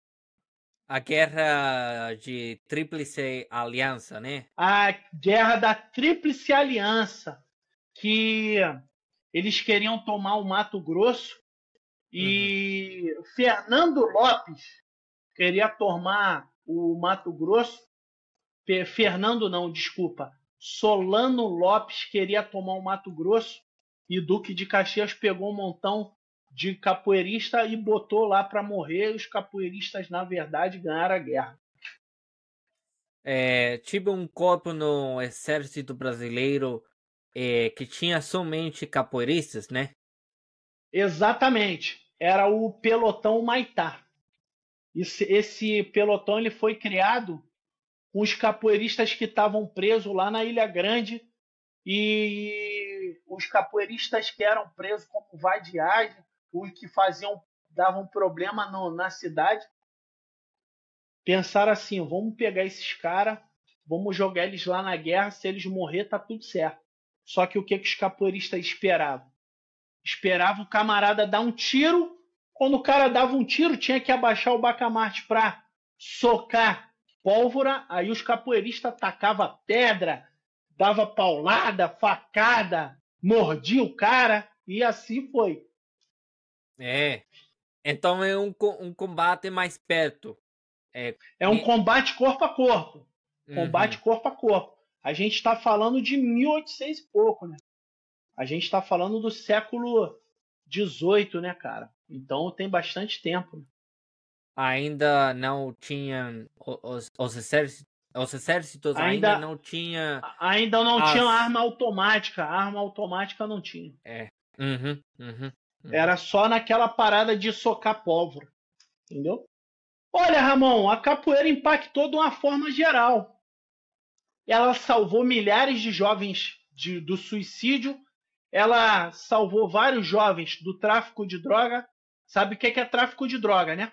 a guerra de Tríplice Aliança, né? A guerra da Tríplice Aliança, que eles queriam tomar o Mato Grosso e uhum. Fernando Lopes queria tomar o Mato Grosso. Fernando não, desculpa. Solano Lopes queria tomar o Mato Grosso e Duque de Caxias pegou um montão de capoeirista e botou lá para morrer. Os capoeiristas, na verdade, ganharam a guerra. É, tive um corpo no exército brasileiro é, que tinha somente capoeiristas, né? Exatamente. Era o pelotão Maitá. Esse, esse pelotão ele foi criado com os capoeiristas que estavam presos lá na Ilha Grande e os capoeiristas que eram presos como vadiagem os que faziam davam problema no, na cidade pensaram assim: vamos pegar esses caras, vamos jogar eles lá na guerra, se eles morrer, tá tudo certo. Só que o que, que os capoeiristas esperavam? Esperava o camarada dar um tiro. Quando o cara dava um tiro, tinha que abaixar o bacamarte para socar pólvora. Aí os capoeiristas tacavam pedra, dava paulada, facada, mordia o cara e assim foi. É. Então é um, um combate mais perto. É, é um combate corpo a corpo. Combate uhum. corpo a corpo. A gente está falando de 1800 e pouco, né? A gente está falando do século 18, né, cara? Então tem bastante tempo. Né? Ainda não tinha os, os exércitos os exércitos ainda, ainda não tinha. Ainda não as... tinha arma automática. arma automática não tinha. É. Uhum, uhum, uhum. Era só naquela parada de socar pólvora. Entendeu? Olha, Ramon, a capoeira impactou de uma forma geral. Ela salvou milhares de jovens de, do suicídio. Ela salvou vários jovens do tráfico de droga. Sabe o que é, é tráfico de droga, né?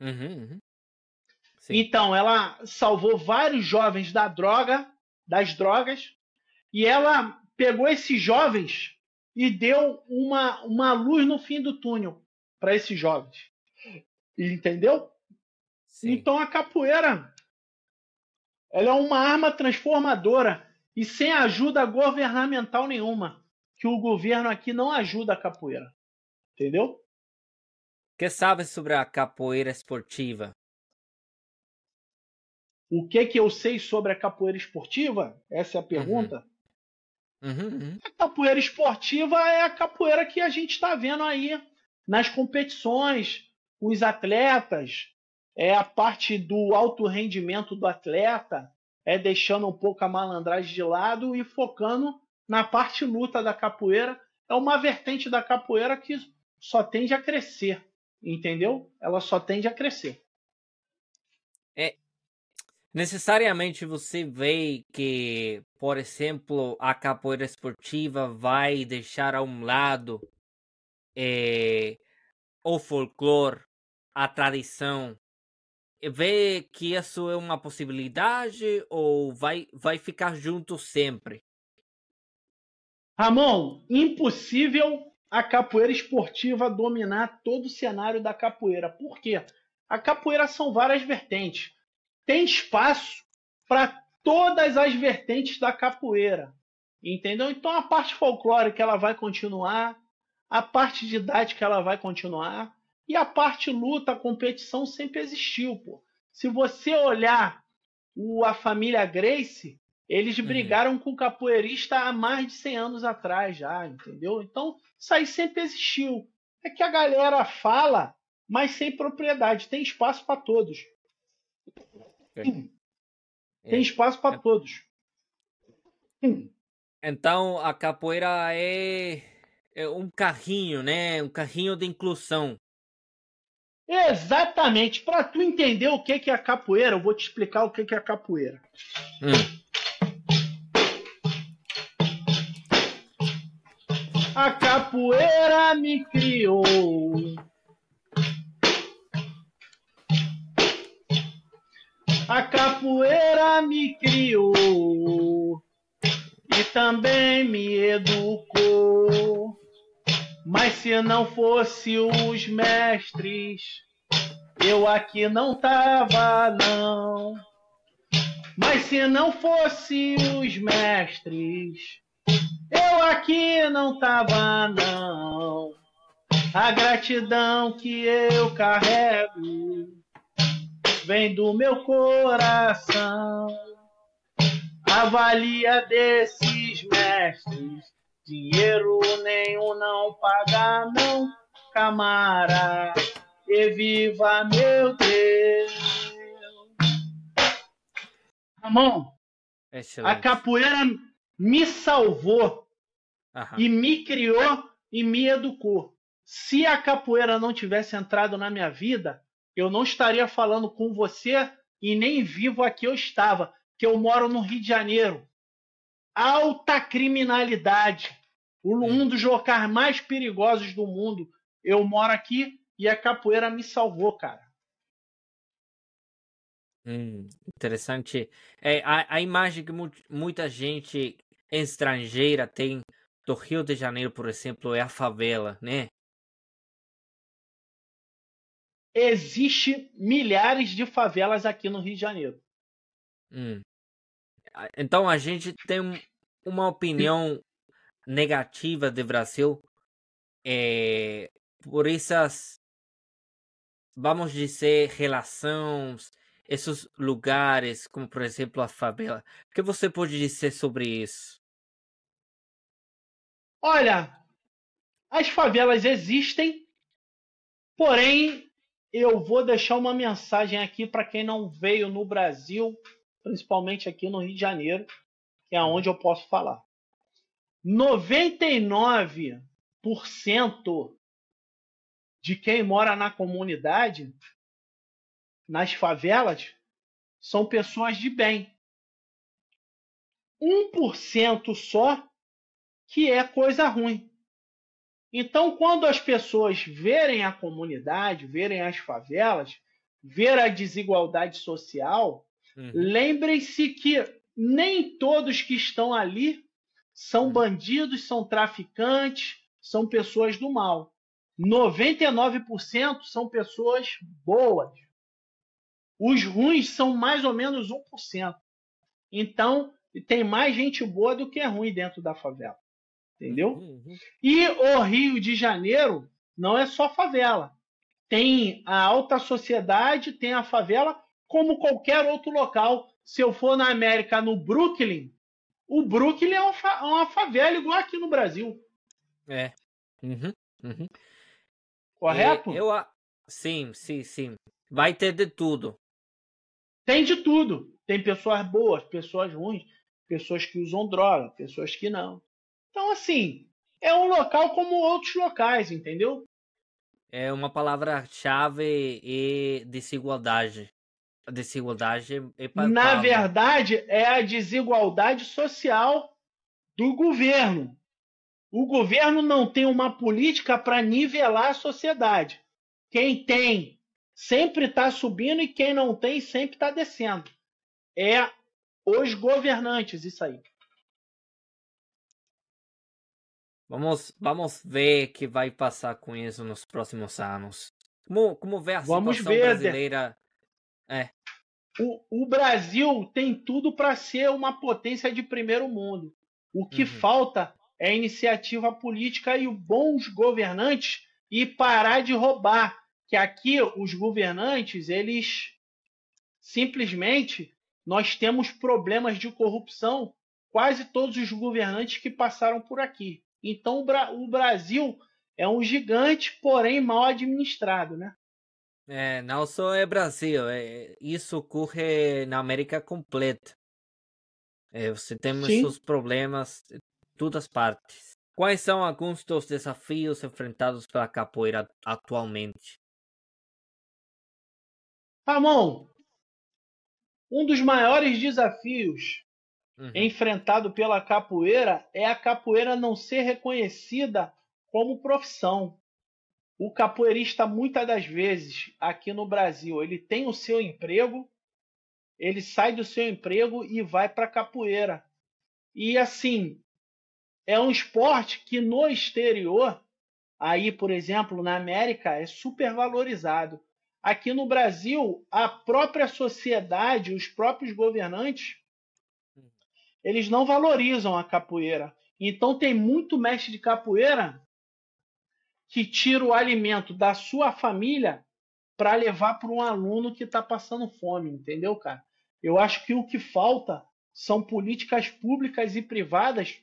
Uhum, uhum. Então, ela salvou vários jovens da droga, das drogas, e ela pegou esses jovens e deu uma, uma luz no fim do túnel para esses jovens. Entendeu? Sim. Então a capoeira ela é uma arma transformadora e sem ajuda governamental nenhuma, que o governo aqui não ajuda a capoeira. Entendeu? O que sabe sobre a capoeira esportiva? O que que eu sei sobre a capoeira esportiva? Essa é a uhum. pergunta. Uhum. Uhum, a capoeira esportiva é a capoeira que a gente está vendo aí nas competições, os atletas, é a parte do alto rendimento do atleta, é deixando um pouco a malandragem de lado e focando na parte luta da capoeira. É uma vertente da capoeira que só tende a crescer, entendeu? Ela só tende a crescer. É, necessariamente você vê que, por exemplo, a capoeira esportiva vai deixar a um lado é, o folclore, a tradição. Vê que isso é uma possibilidade ou vai, vai ficar junto sempre? Ramon, impossível a capoeira esportiva dominar todo o cenário da capoeira. Por quê? A capoeira são várias vertentes tem espaço para todas as vertentes da capoeira. Entendeu? Então a parte folclórica ela vai continuar, a parte didática ela vai continuar e a parte luta, a competição sempre existiu, pô. Se você olhar o, a família Grace, eles uhum. brigaram com o capoeirista há mais de 100 anos atrás já, entendeu? Então, isso aí sempre existiu. É que a galera fala, mas sem propriedade, tem espaço para todos. Tem é. espaço para é. todos. Então a capoeira é, é um carrinho, né? Um carrinho de inclusão. Exatamente. Para tu entender o que é a capoeira, eu vou te explicar o que é a capoeira. Hum. A capoeira me criou A capoeira me criou e também me educou. Mas se não fosse os mestres, eu aqui não tava não. Mas se não fosse os mestres, eu aqui não tava não. A gratidão que eu carrego vem do meu coração. Avalia desses mestres, dinheiro nenhum não paga, não, camara, e viva meu Deus. Ramon, Excelente. a capoeira me salvou Aham. e me criou e me educou. Se a capoeira não tivesse entrado na minha vida, eu não estaria falando com você e nem vivo aqui eu estava, que eu moro no Rio de Janeiro. Alta criminalidade. Um dos locais mais perigosos do mundo. Eu moro aqui e a capoeira me salvou, cara. Hum, interessante. É, a, a imagem que mu muita gente estrangeira tem do Rio de Janeiro, por exemplo, é a favela, né? Existe milhares de favelas aqui no Rio de Janeiro. Hum. Então a gente tem uma opinião negativa do Brasil é, por essas vamos dizer, relações, esses lugares, como por exemplo a favela. O que você pode dizer sobre isso? Olha, as favelas existem, porém eu vou deixar uma mensagem aqui para quem não veio no Brasil, principalmente aqui no Rio de Janeiro, que é onde eu posso falar. 99% de quem mora na comunidade, nas favelas, são pessoas de bem. 1% só que é coisa ruim. Então, quando as pessoas verem a comunidade, verem as favelas, ver a desigualdade social, uhum. lembrem-se que nem todos que estão ali são bandidos, são traficantes, são pessoas do mal. 99% são pessoas boas. Os ruins são mais ou menos 1%. Então, tem mais gente boa do que ruim dentro da favela. Entendeu? Uhum. E o Rio de Janeiro não é só favela. Tem a alta sociedade, tem a favela, como qualquer outro local. Se eu for na América, no Brooklyn, o Brooklyn é uma favela igual aqui no Brasil. É. Uhum, uhum. Correto? É, eu, sim, sim, sim. Vai ter de tudo. Tem de tudo. Tem pessoas boas, pessoas ruins, pessoas que usam droga, pessoas que não. Então, assim, é um local como outros locais, entendeu? É uma palavra-chave e desigualdade. A desigualdade é Na verdade, é a desigualdade social do governo. O governo não tem uma política para nivelar a sociedade. Quem tem sempre está subindo e quem não tem sempre está descendo. É os governantes, isso aí. Vamos, vamos ver o que vai passar com isso nos próximos anos. Como, como vê a vamos situação ver, brasileira? É. O, o Brasil tem tudo para ser uma potência de primeiro mundo. O que uhum. falta é iniciativa política e bons governantes e parar de roubar. Que aqui os governantes, eles simplesmente nós temos problemas de corrupção. Quase todos os governantes que passaram por aqui. Então o Brasil é um gigante, porém mal administrado, né? É, não só é Brasil, é, isso ocorre na América completa. É, você tem Sim. seus problemas em todas as partes. Quais são alguns dos desafios enfrentados pela capoeira atualmente? Ramon, um dos maiores desafios uhum. enfrentado pela capoeira é a capoeira não ser reconhecida como profissão o capoeirista muitas das vezes aqui no Brasil ele tem o seu emprego, ele sai do seu emprego e vai para capoeira. E assim, é um esporte que no exterior, aí por exemplo na América, é super valorizado. Aqui no Brasil, a própria sociedade, os próprios governantes, eles não valorizam a capoeira. Então tem muito mestre de capoeira que tira o alimento da sua família para levar para um aluno que está passando fome, entendeu, cara? Eu acho que o que falta são políticas públicas e privadas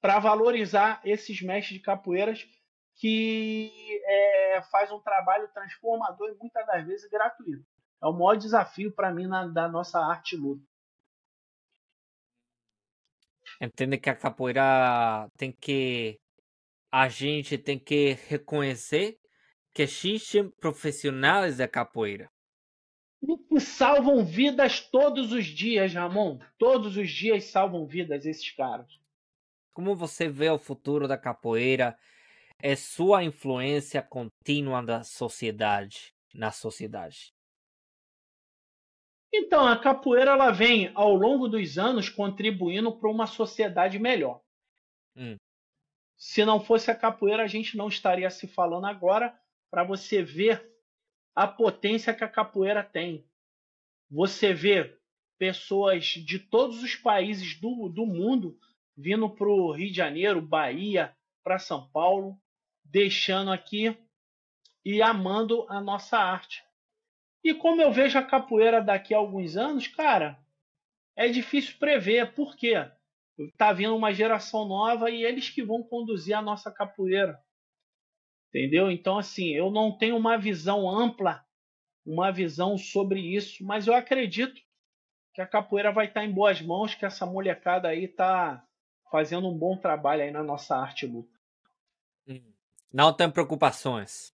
para valorizar esses mestres de capoeiras que é, faz um trabalho transformador e muitas das vezes gratuito. É o maior desafio para mim na, da nossa arte luta. Entende que a capoeira tem que a gente tem que reconhecer que existem profissionais da capoeira. E que salvam vidas todos os dias, Ramon. Todos os dias salvam vidas esses caras. Como você vê o futuro da capoeira? É sua influência contínua da sociedade, na sociedade. Então, a capoeira ela vem ao longo dos anos contribuindo para uma sociedade melhor. Hum. Se não fosse a capoeira, a gente não estaria se falando agora para você ver a potência que a capoeira tem. Você vê pessoas de todos os países do, do mundo vindo para o Rio de Janeiro, Bahia, para São Paulo, deixando aqui e amando a nossa arte. E como eu vejo a capoeira daqui a alguns anos, cara, é difícil prever. Por quê? Tá vindo uma geração nova e eles que vão conduzir a nossa capoeira. Entendeu? Então, assim, eu não tenho uma visão ampla, uma visão sobre isso, mas eu acredito que a capoeira vai estar em boas mãos, que essa molecada aí tá fazendo um bom trabalho aí na nossa arte luta. Hum. Não tem preocupações.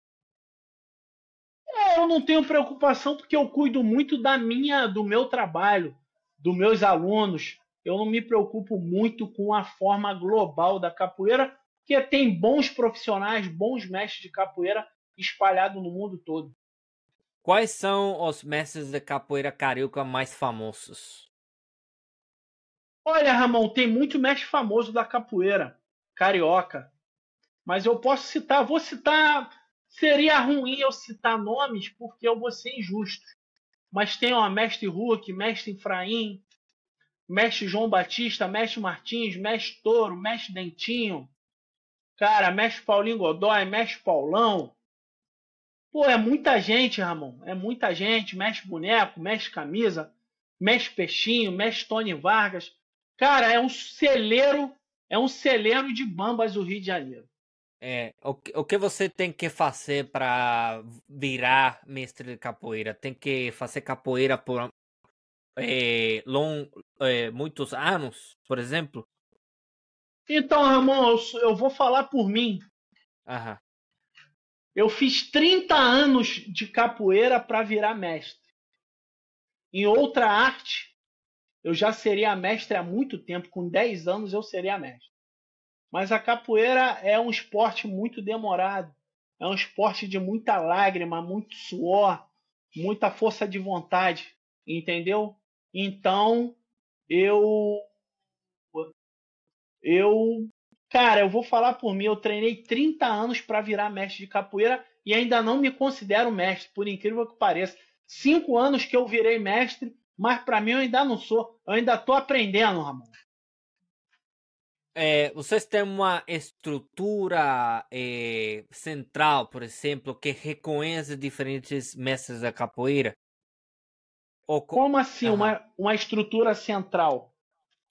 Eu não tenho preocupação porque eu cuido muito da minha, do meu trabalho, dos meus alunos. Eu não me preocupo muito com a forma global da capoeira, porque tem bons profissionais, bons mestres de capoeira espalhados no mundo todo. Quais são os mestres de capoeira carioca mais famosos? Olha, Ramon, tem muito mestre famoso da capoeira carioca. Mas eu posso citar, vou citar. Seria ruim eu citar nomes porque eu vou ser injusto. Mas tem o mestre Hulk, mestre Efraim, mestre João Batista, mestre Martins, mestre Touro, mestre Dentinho, cara, mestre Paulinho Godoy, mestre Paulão, Pô, é muita gente, Ramon. É muita gente. Mexe boneco, mexe camisa, mexe peixinho, mexe Tony Vargas. Cara, é um celeiro, é um celeiro de bambas o Rio de Janeiro. É, o, o que você tem que fazer para virar mestre de capoeira? Tem que fazer capoeira por é, long, é, muitos anos, por exemplo? Então, Ramon, eu, eu vou falar por mim. Aham. Eu fiz 30 anos de capoeira para virar mestre. Em outra arte, eu já seria mestre há muito tempo. Com 10 anos eu seria mestre. Mas a capoeira é um esporte muito demorado. É um esporte de muita lágrima, muito suor, muita força de vontade. Entendeu? Então, eu. Eu Cara, eu vou falar por mim, eu treinei 30 anos para virar mestre de capoeira e ainda não me considero mestre, por incrível que pareça. Cinco anos que eu virei mestre, mas para mim eu ainda não sou. Eu ainda estou aprendendo, Ramon. É, vocês têm uma estrutura é, central, por exemplo, que reconhece diferentes mestres da capoeira? Ou... Como assim, uhum. uma, uma estrutura central?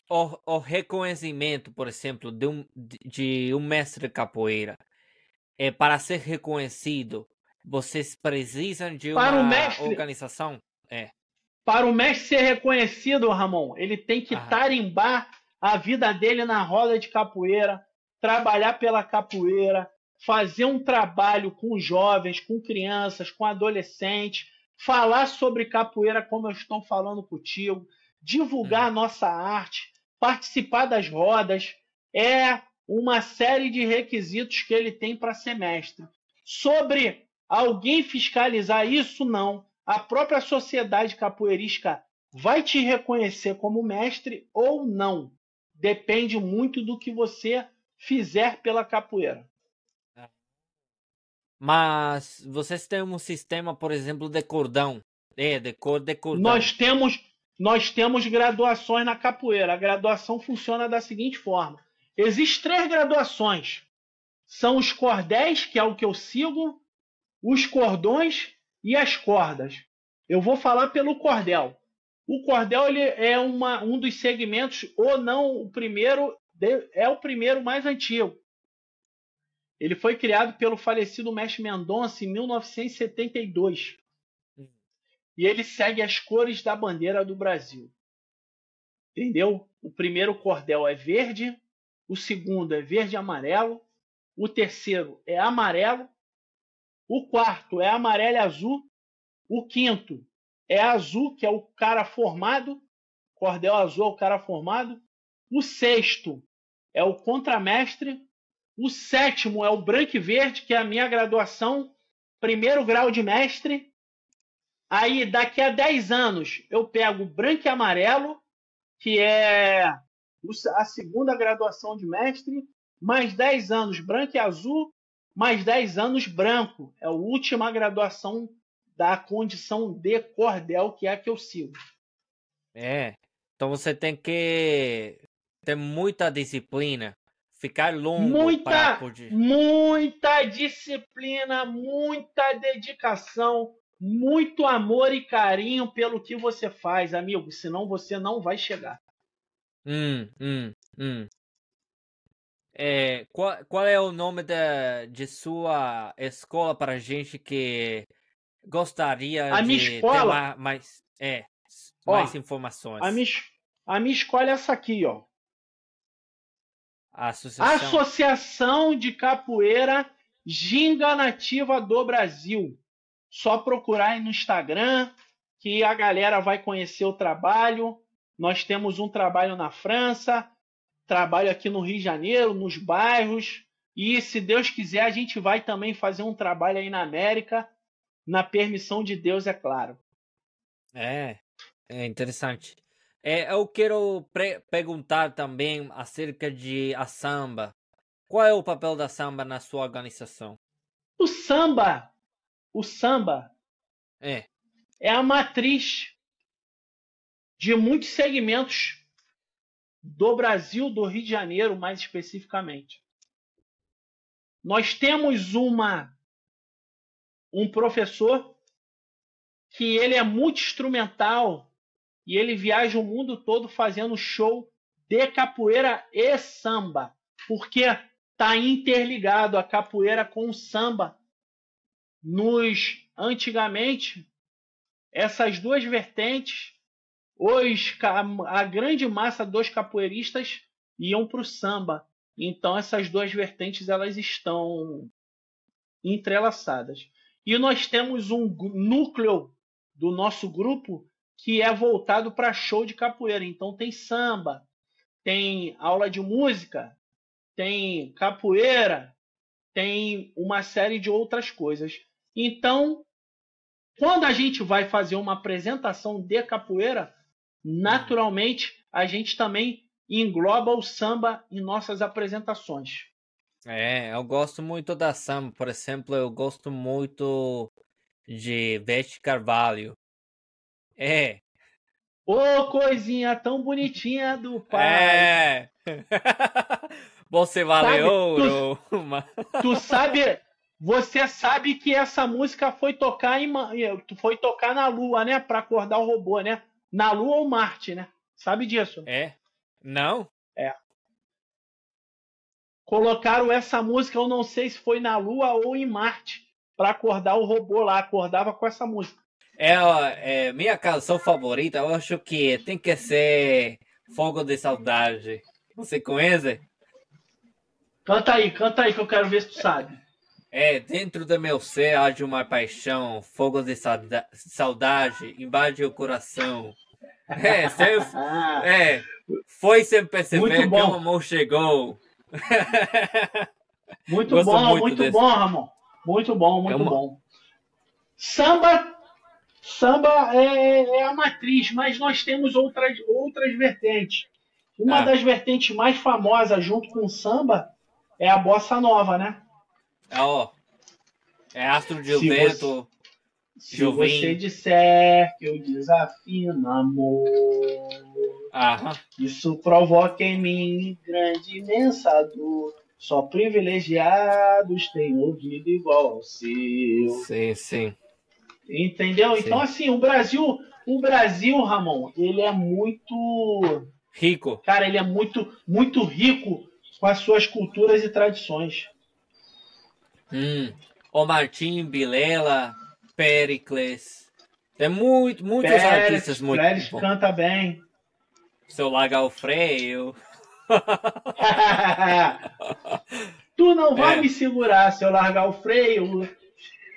o, o reconhecimento, por exemplo, de um, de um mestre de capoeira, é, para ser reconhecido, vocês precisam de uma mestre, organização? É. Para o mestre ser reconhecido, Ramon, ele tem que Aham. tarimbar a vida dele na roda de capoeira, trabalhar pela capoeira, fazer um trabalho com jovens, com crianças, com adolescentes, falar sobre capoeira como eu estou falando contigo, divulgar a nossa arte, participar das rodas, é uma série de requisitos que ele tem para ser mestre. Sobre alguém fiscalizar isso, não. A própria sociedade capoeirística vai te reconhecer como mestre ou não. Depende muito do que você fizer pela capoeira. Mas vocês têm um sistema, por exemplo, de cordão. É, de cor de cordão. Nós temos nós temos graduações na capoeira. A graduação funciona da seguinte forma: existem três graduações. São os cordéis, que é o que eu sigo, os cordões e as cordas. Eu vou falar pelo cordel. O cordel ele é uma, um dos segmentos, ou não o primeiro, é o primeiro mais antigo. Ele foi criado pelo falecido mestre Mendonça em 1972 e ele segue as cores da bandeira do Brasil. Entendeu? O primeiro cordel é verde, o segundo é verde e amarelo, o terceiro é amarelo, o quarto é amarelo e azul, o quinto é azul, que é o cara formado, cordel azul é o cara formado, o sexto é o contramestre, o sétimo é o branco e verde, que é a minha graduação, primeiro grau de mestre, Aí, daqui a 10 anos, eu pego branco e amarelo, que é a segunda graduação de mestre, mais 10 anos branco e azul, mais 10 anos branco. É a última graduação da condição de cordel, que é a que eu sigo. É. Então você tem que ter muita disciplina, ficar longo muita, muita disciplina, muita dedicação, muito amor e carinho pelo que você faz, amigo. Senão você não vai chegar. Hum, hum, hum. É, qual, qual é o nome da, de sua escola para gente que gostaria a de escola, ter mais, é, mais ó, informações? A minha, a minha escola é essa aqui, ó. Associação. Associação de Capoeira Ginga Nativa do Brasil. Só procurar aí no Instagram que a galera vai conhecer o trabalho. Nós temos um trabalho na França, trabalho aqui no Rio de Janeiro, nos bairros. E se Deus quiser, a gente vai também fazer um trabalho aí na América, na permissão de Deus, é claro. É, é interessante. É, eu quero perguntar também acerca de a samba. Qual é o papel da samba na sua organização? O samba, o samba é, é a matriz de muitos segmentos do Brasil, do Rio de Janeiro, mais especificamente. Nós temos uma um professor que ele é muito instrumental e ele viaja o mundo todo fazendo show de capoeira e samba, porque está interligado a capoeira com o samba. Nos antigamente essas duas vertentes, os, a grande massa dos capoeiristas iam para o samba. Então essas duas vertentes elas estão entrelaçadas. E nós temos um núcleo do nosso grupo que é voltado para show de capoeira. Então tem samba, tem aula de música, tem capoeira, tem uma série de outras coisas. Então, quando a gente vai fazer uma apresentação de capoeira, naturalmente a gente também engloba o samba em nossas apresentações. É, eu gosto muito da samba, por exemplo, eu gosto muito de Veste Carvalho. É. Ô, oh, coisinha tão bonitinha do pai. É. Você vale sabe, ouro. Tu, tu, sabe, você sabe que essa música foi tocar em foi tocar na lua, né, para acordar o robô, né? Na lua ou Marte, né? Sabe disso? É. Não? É. Colocaram essa música, eu não sei se foi na lua ou em Marte, para acordar o robô lá, acordava com essa música. É, é, minha canção favorita, eu acho que tem que ser Fogo de Saudade. Você conhece? Canta aí, canta aí que eu quero ver se tu sabe. É, dentro do meu ser há de uma paixão, fogo de saudade, invade o coração. É, sem, é foi sem perceber que o amor chegou. Muito bom, muito, muito bom, Ramon. Muito bom, muito é uma... bom. Samba Samba é, é, a matriz, mas nós temos outras, outras vertentes. Uma ah. das vertentes mais famosas junto com o samba é a bossa nova, né? É, ó. É Astro de se Vento. Se você disser que eu desafio no amor, Aham. isso provoca em mim grande imensa dor. Só privilegiados têm ouvido igual ao seu. Sim, sim. Entendeu? Sim. Então, assim, o Brasil, o Brasil, Ramon, ele é muito rico. Cara, ele é muito, muito rico com as suas culturas e tradições. Hum. O Martim, Bilela, Pericles. Tem muito, muitos Pérez, artistas muito Pérez bom. canta bem. Seu Lagal Freio. tu não vai é. me segurar se eu largar o freio.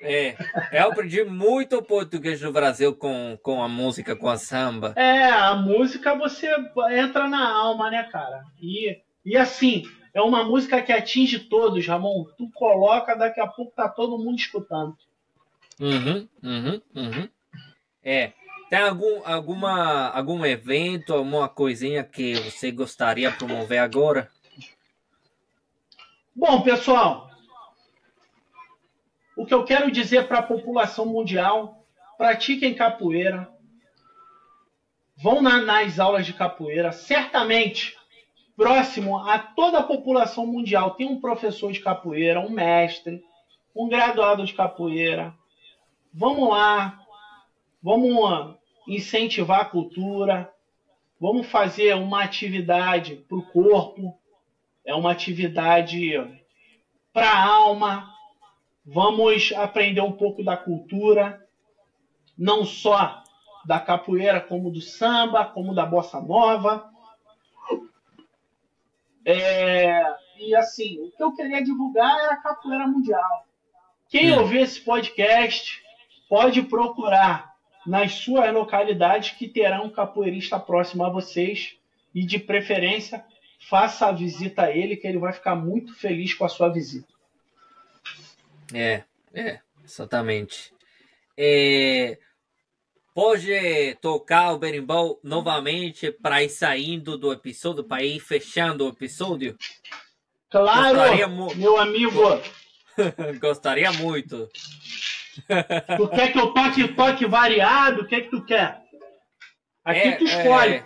É, eu aprendi muito português no Brasil com, com a música, com a samba. É, a música você entra na alma, né, cara? E, e assim, é uma música que atinge todos, Ramon. Tu coloca, daqui a pouco tá todo mundo escutando. Uhum, uhum, uhum. É. Tem algum, alguma, algum evento, alguma coisinha que você gostaria de promover agora? Bom, pessoal, o que eu quero dizer para a população mundial: pratiquem capoeira, vão na, nas aulas de capoeira. Certamente próximo a toda a população mundial. Tem um professor de capoeira, um mestre, um graduado de capoeira. Vamos lá, vamos incentivar a cultura, vamos fazer uma atividade para o corpo, é uma atividade para a alma. Vamos aprender um pouco da cultura, não só da capoeira, como do samba, como da bossa nova. É, e assim, o que eu queria divulgar era a capoeira mundial. Quem hum. ouvir esse podcast pode procurar nas suas localidades que terá um capoeirista próximo a vocês e de preferência faça a visita a ele que ele vai ficar muito feliz com a sua visita. É, é, exatamente. É, pode tocar o berimbau novamente para ir saindo do episódio, para ir fechando o episódio? Claro, meu amigo. Gostaria muito. Tu quer que eu toque toque variado? O que é que tu quer? Aqui é, tu escolhe.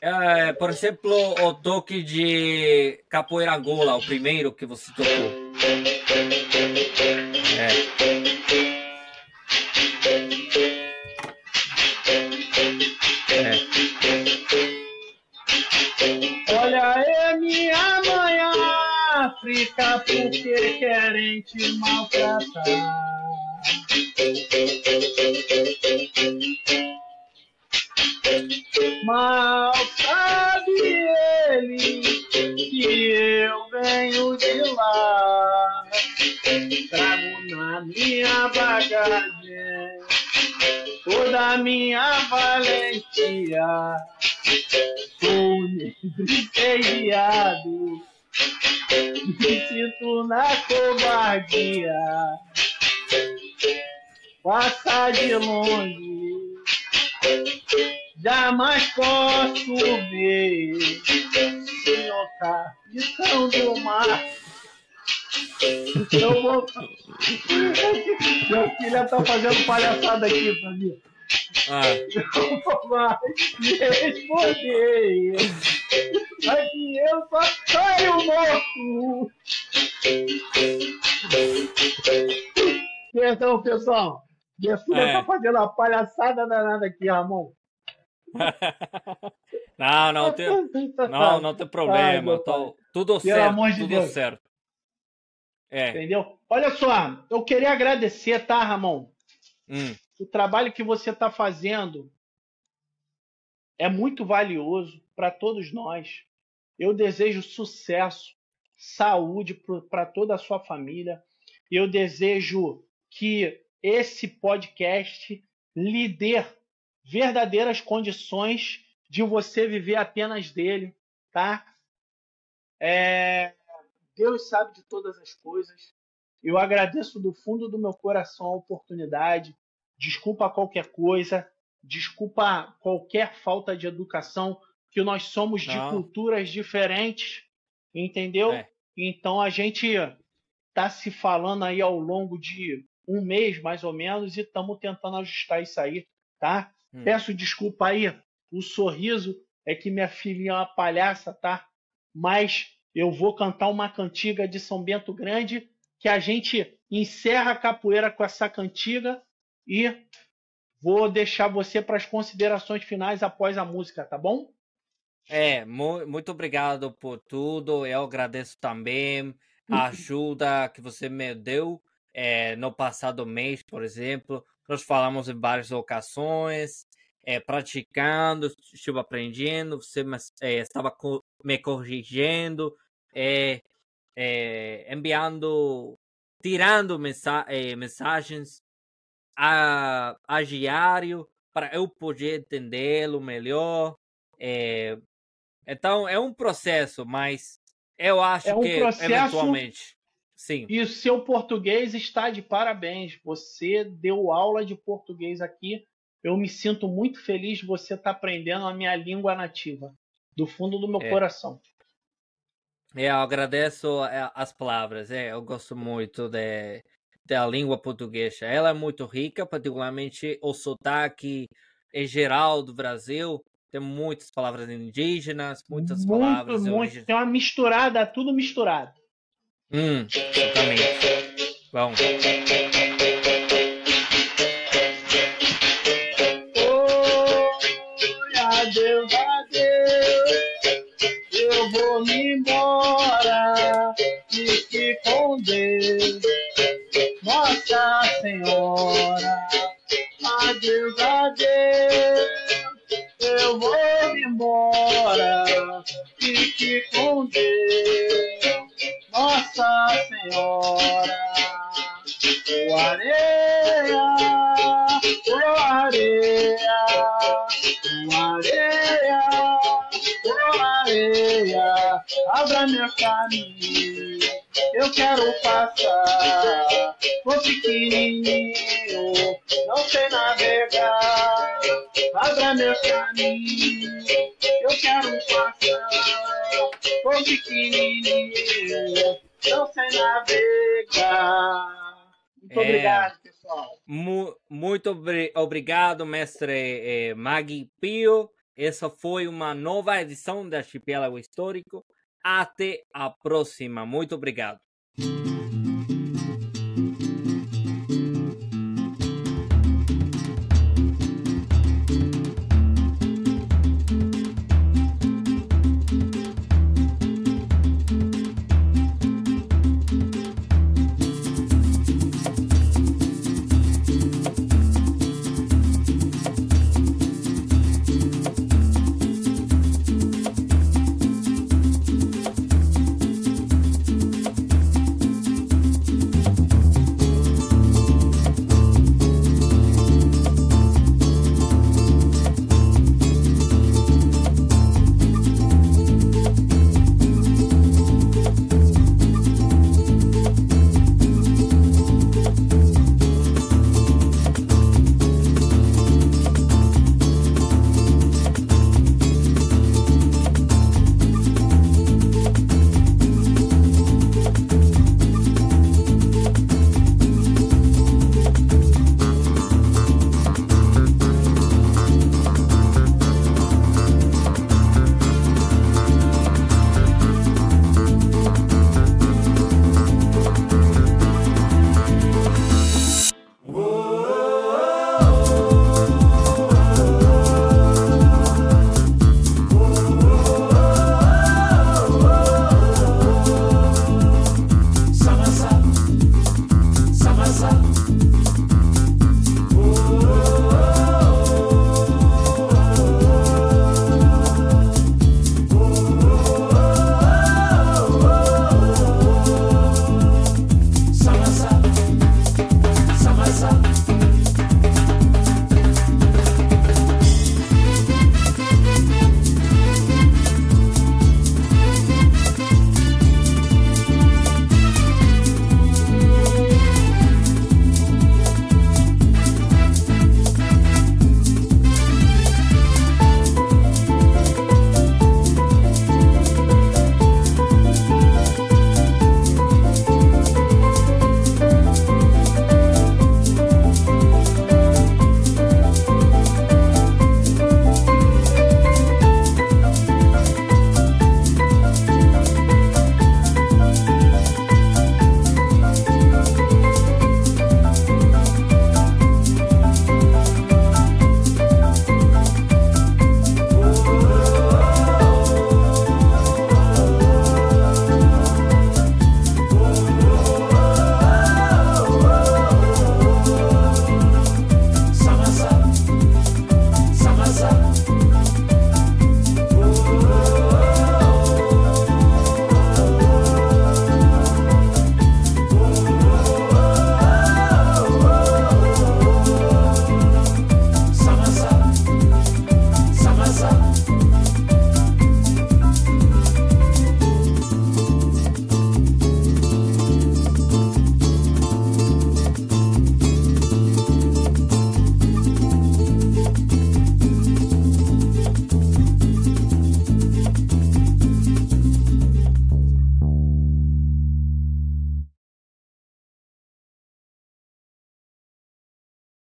É, é, por exemplo, o toque de capoeira Angola, o primeiro que você tocou. É. África porque querem te maltratar. Mal sabe ele que eu venho de lá. Trago na minha bagagem toda a minha valentia. Sou negro e me sinto na covardia. Passa de longe, jamais posso ver. Senhor capitão do mar. Eu vou. Meu filho tá fazendo palhaçada aqui pra mim. Ah. Eu vou mais responder. Aqui eu só saio morto. Perdão, pessoal. Filha é. tá fazendo uma palhaçada danada aqui, Ramon. não, não tem, não, não tem problema. Ai, tô, tudo Pelo certo, amor de tudo Deus. certo. É. Entendeu? Olha só, eu queria agradecer, tá, Ramon? Hum. O trabalho que você está fazendo é muito valioso para todos nós. Eu desejo sucesso, saúde para toda a sua família. Eu desejo que esse podcast lhe dê verdadeiras condições de você viver apenas dele, tá? É... Deus sabe de todas as coisas. Eu agradeço do fundo do meu coração a oportunidade. Desculpa qualquer coisa, desculpa qualquer falta de educação que nós somos de culturas diferentes, entendeu? É. Então a gente tá se falando aí ao longo de um mês, mais ou menos, e estamos tentando ajustar isso aí, tá? Hum. Peço desculpa aí, o sorriso é que minha filhinha é uma palhaça, tá? Mas eu vou cantar uma cantiga de São Bento Grande que a gente encerra a capoeira com essa cantiga e vou deixar você para as considerações finais após a música, tá bom? É, mu muito obrigado por tudo. Eu agradeço também a ajuda que você me deu é, no passado mês, por exemplo. Nós falamos em várias ocasiões, é, praticando, estive aprendendo, você é, estava co me corrigindo, enviando, tirando mensa mensagens a, a diário para eu poder entendê-lo melhor. É, então é um processo, mas eu acho é um que processo, eventualmente. Sim. E o seu português está de parabéns. Você deu aula de português aqui. Eu me sinto muito feliz você estar tá aprendendo a minha língua nativa, do fundo do meu é. coração. É, eu agradeço é, as palavras. É, eu gosto muito de, da língua portuguesa. Ela é muito rica, particularmente o sotaque em geral do Brasil Tem muitas palavras indígenas, muitas muito, palavras. Muito, tem uma misturada, tudo misturado. Hum, exatamente. Bom. Oi, adeus, adeus. Eu vou me embora. Fique com Deus. Nossa Senhora. Adeus, adeus. Eu vou embora. Fique com Deus. Nossa Senhora. O areia, o areia, o areia, o areia, abra meu caminho, eu quero passar, vou pequenininho, não sei navegar, abra meu caminho, eu quero passar, vou pequenininho, não sei navegar. Muito É. obrigado, pessoal. Mu- muito obri- obrigado, mestre eh, Magui Pio. Essa foi uma nova edição do Arquipélago Histórico. Até a próxima. Muito obrigado.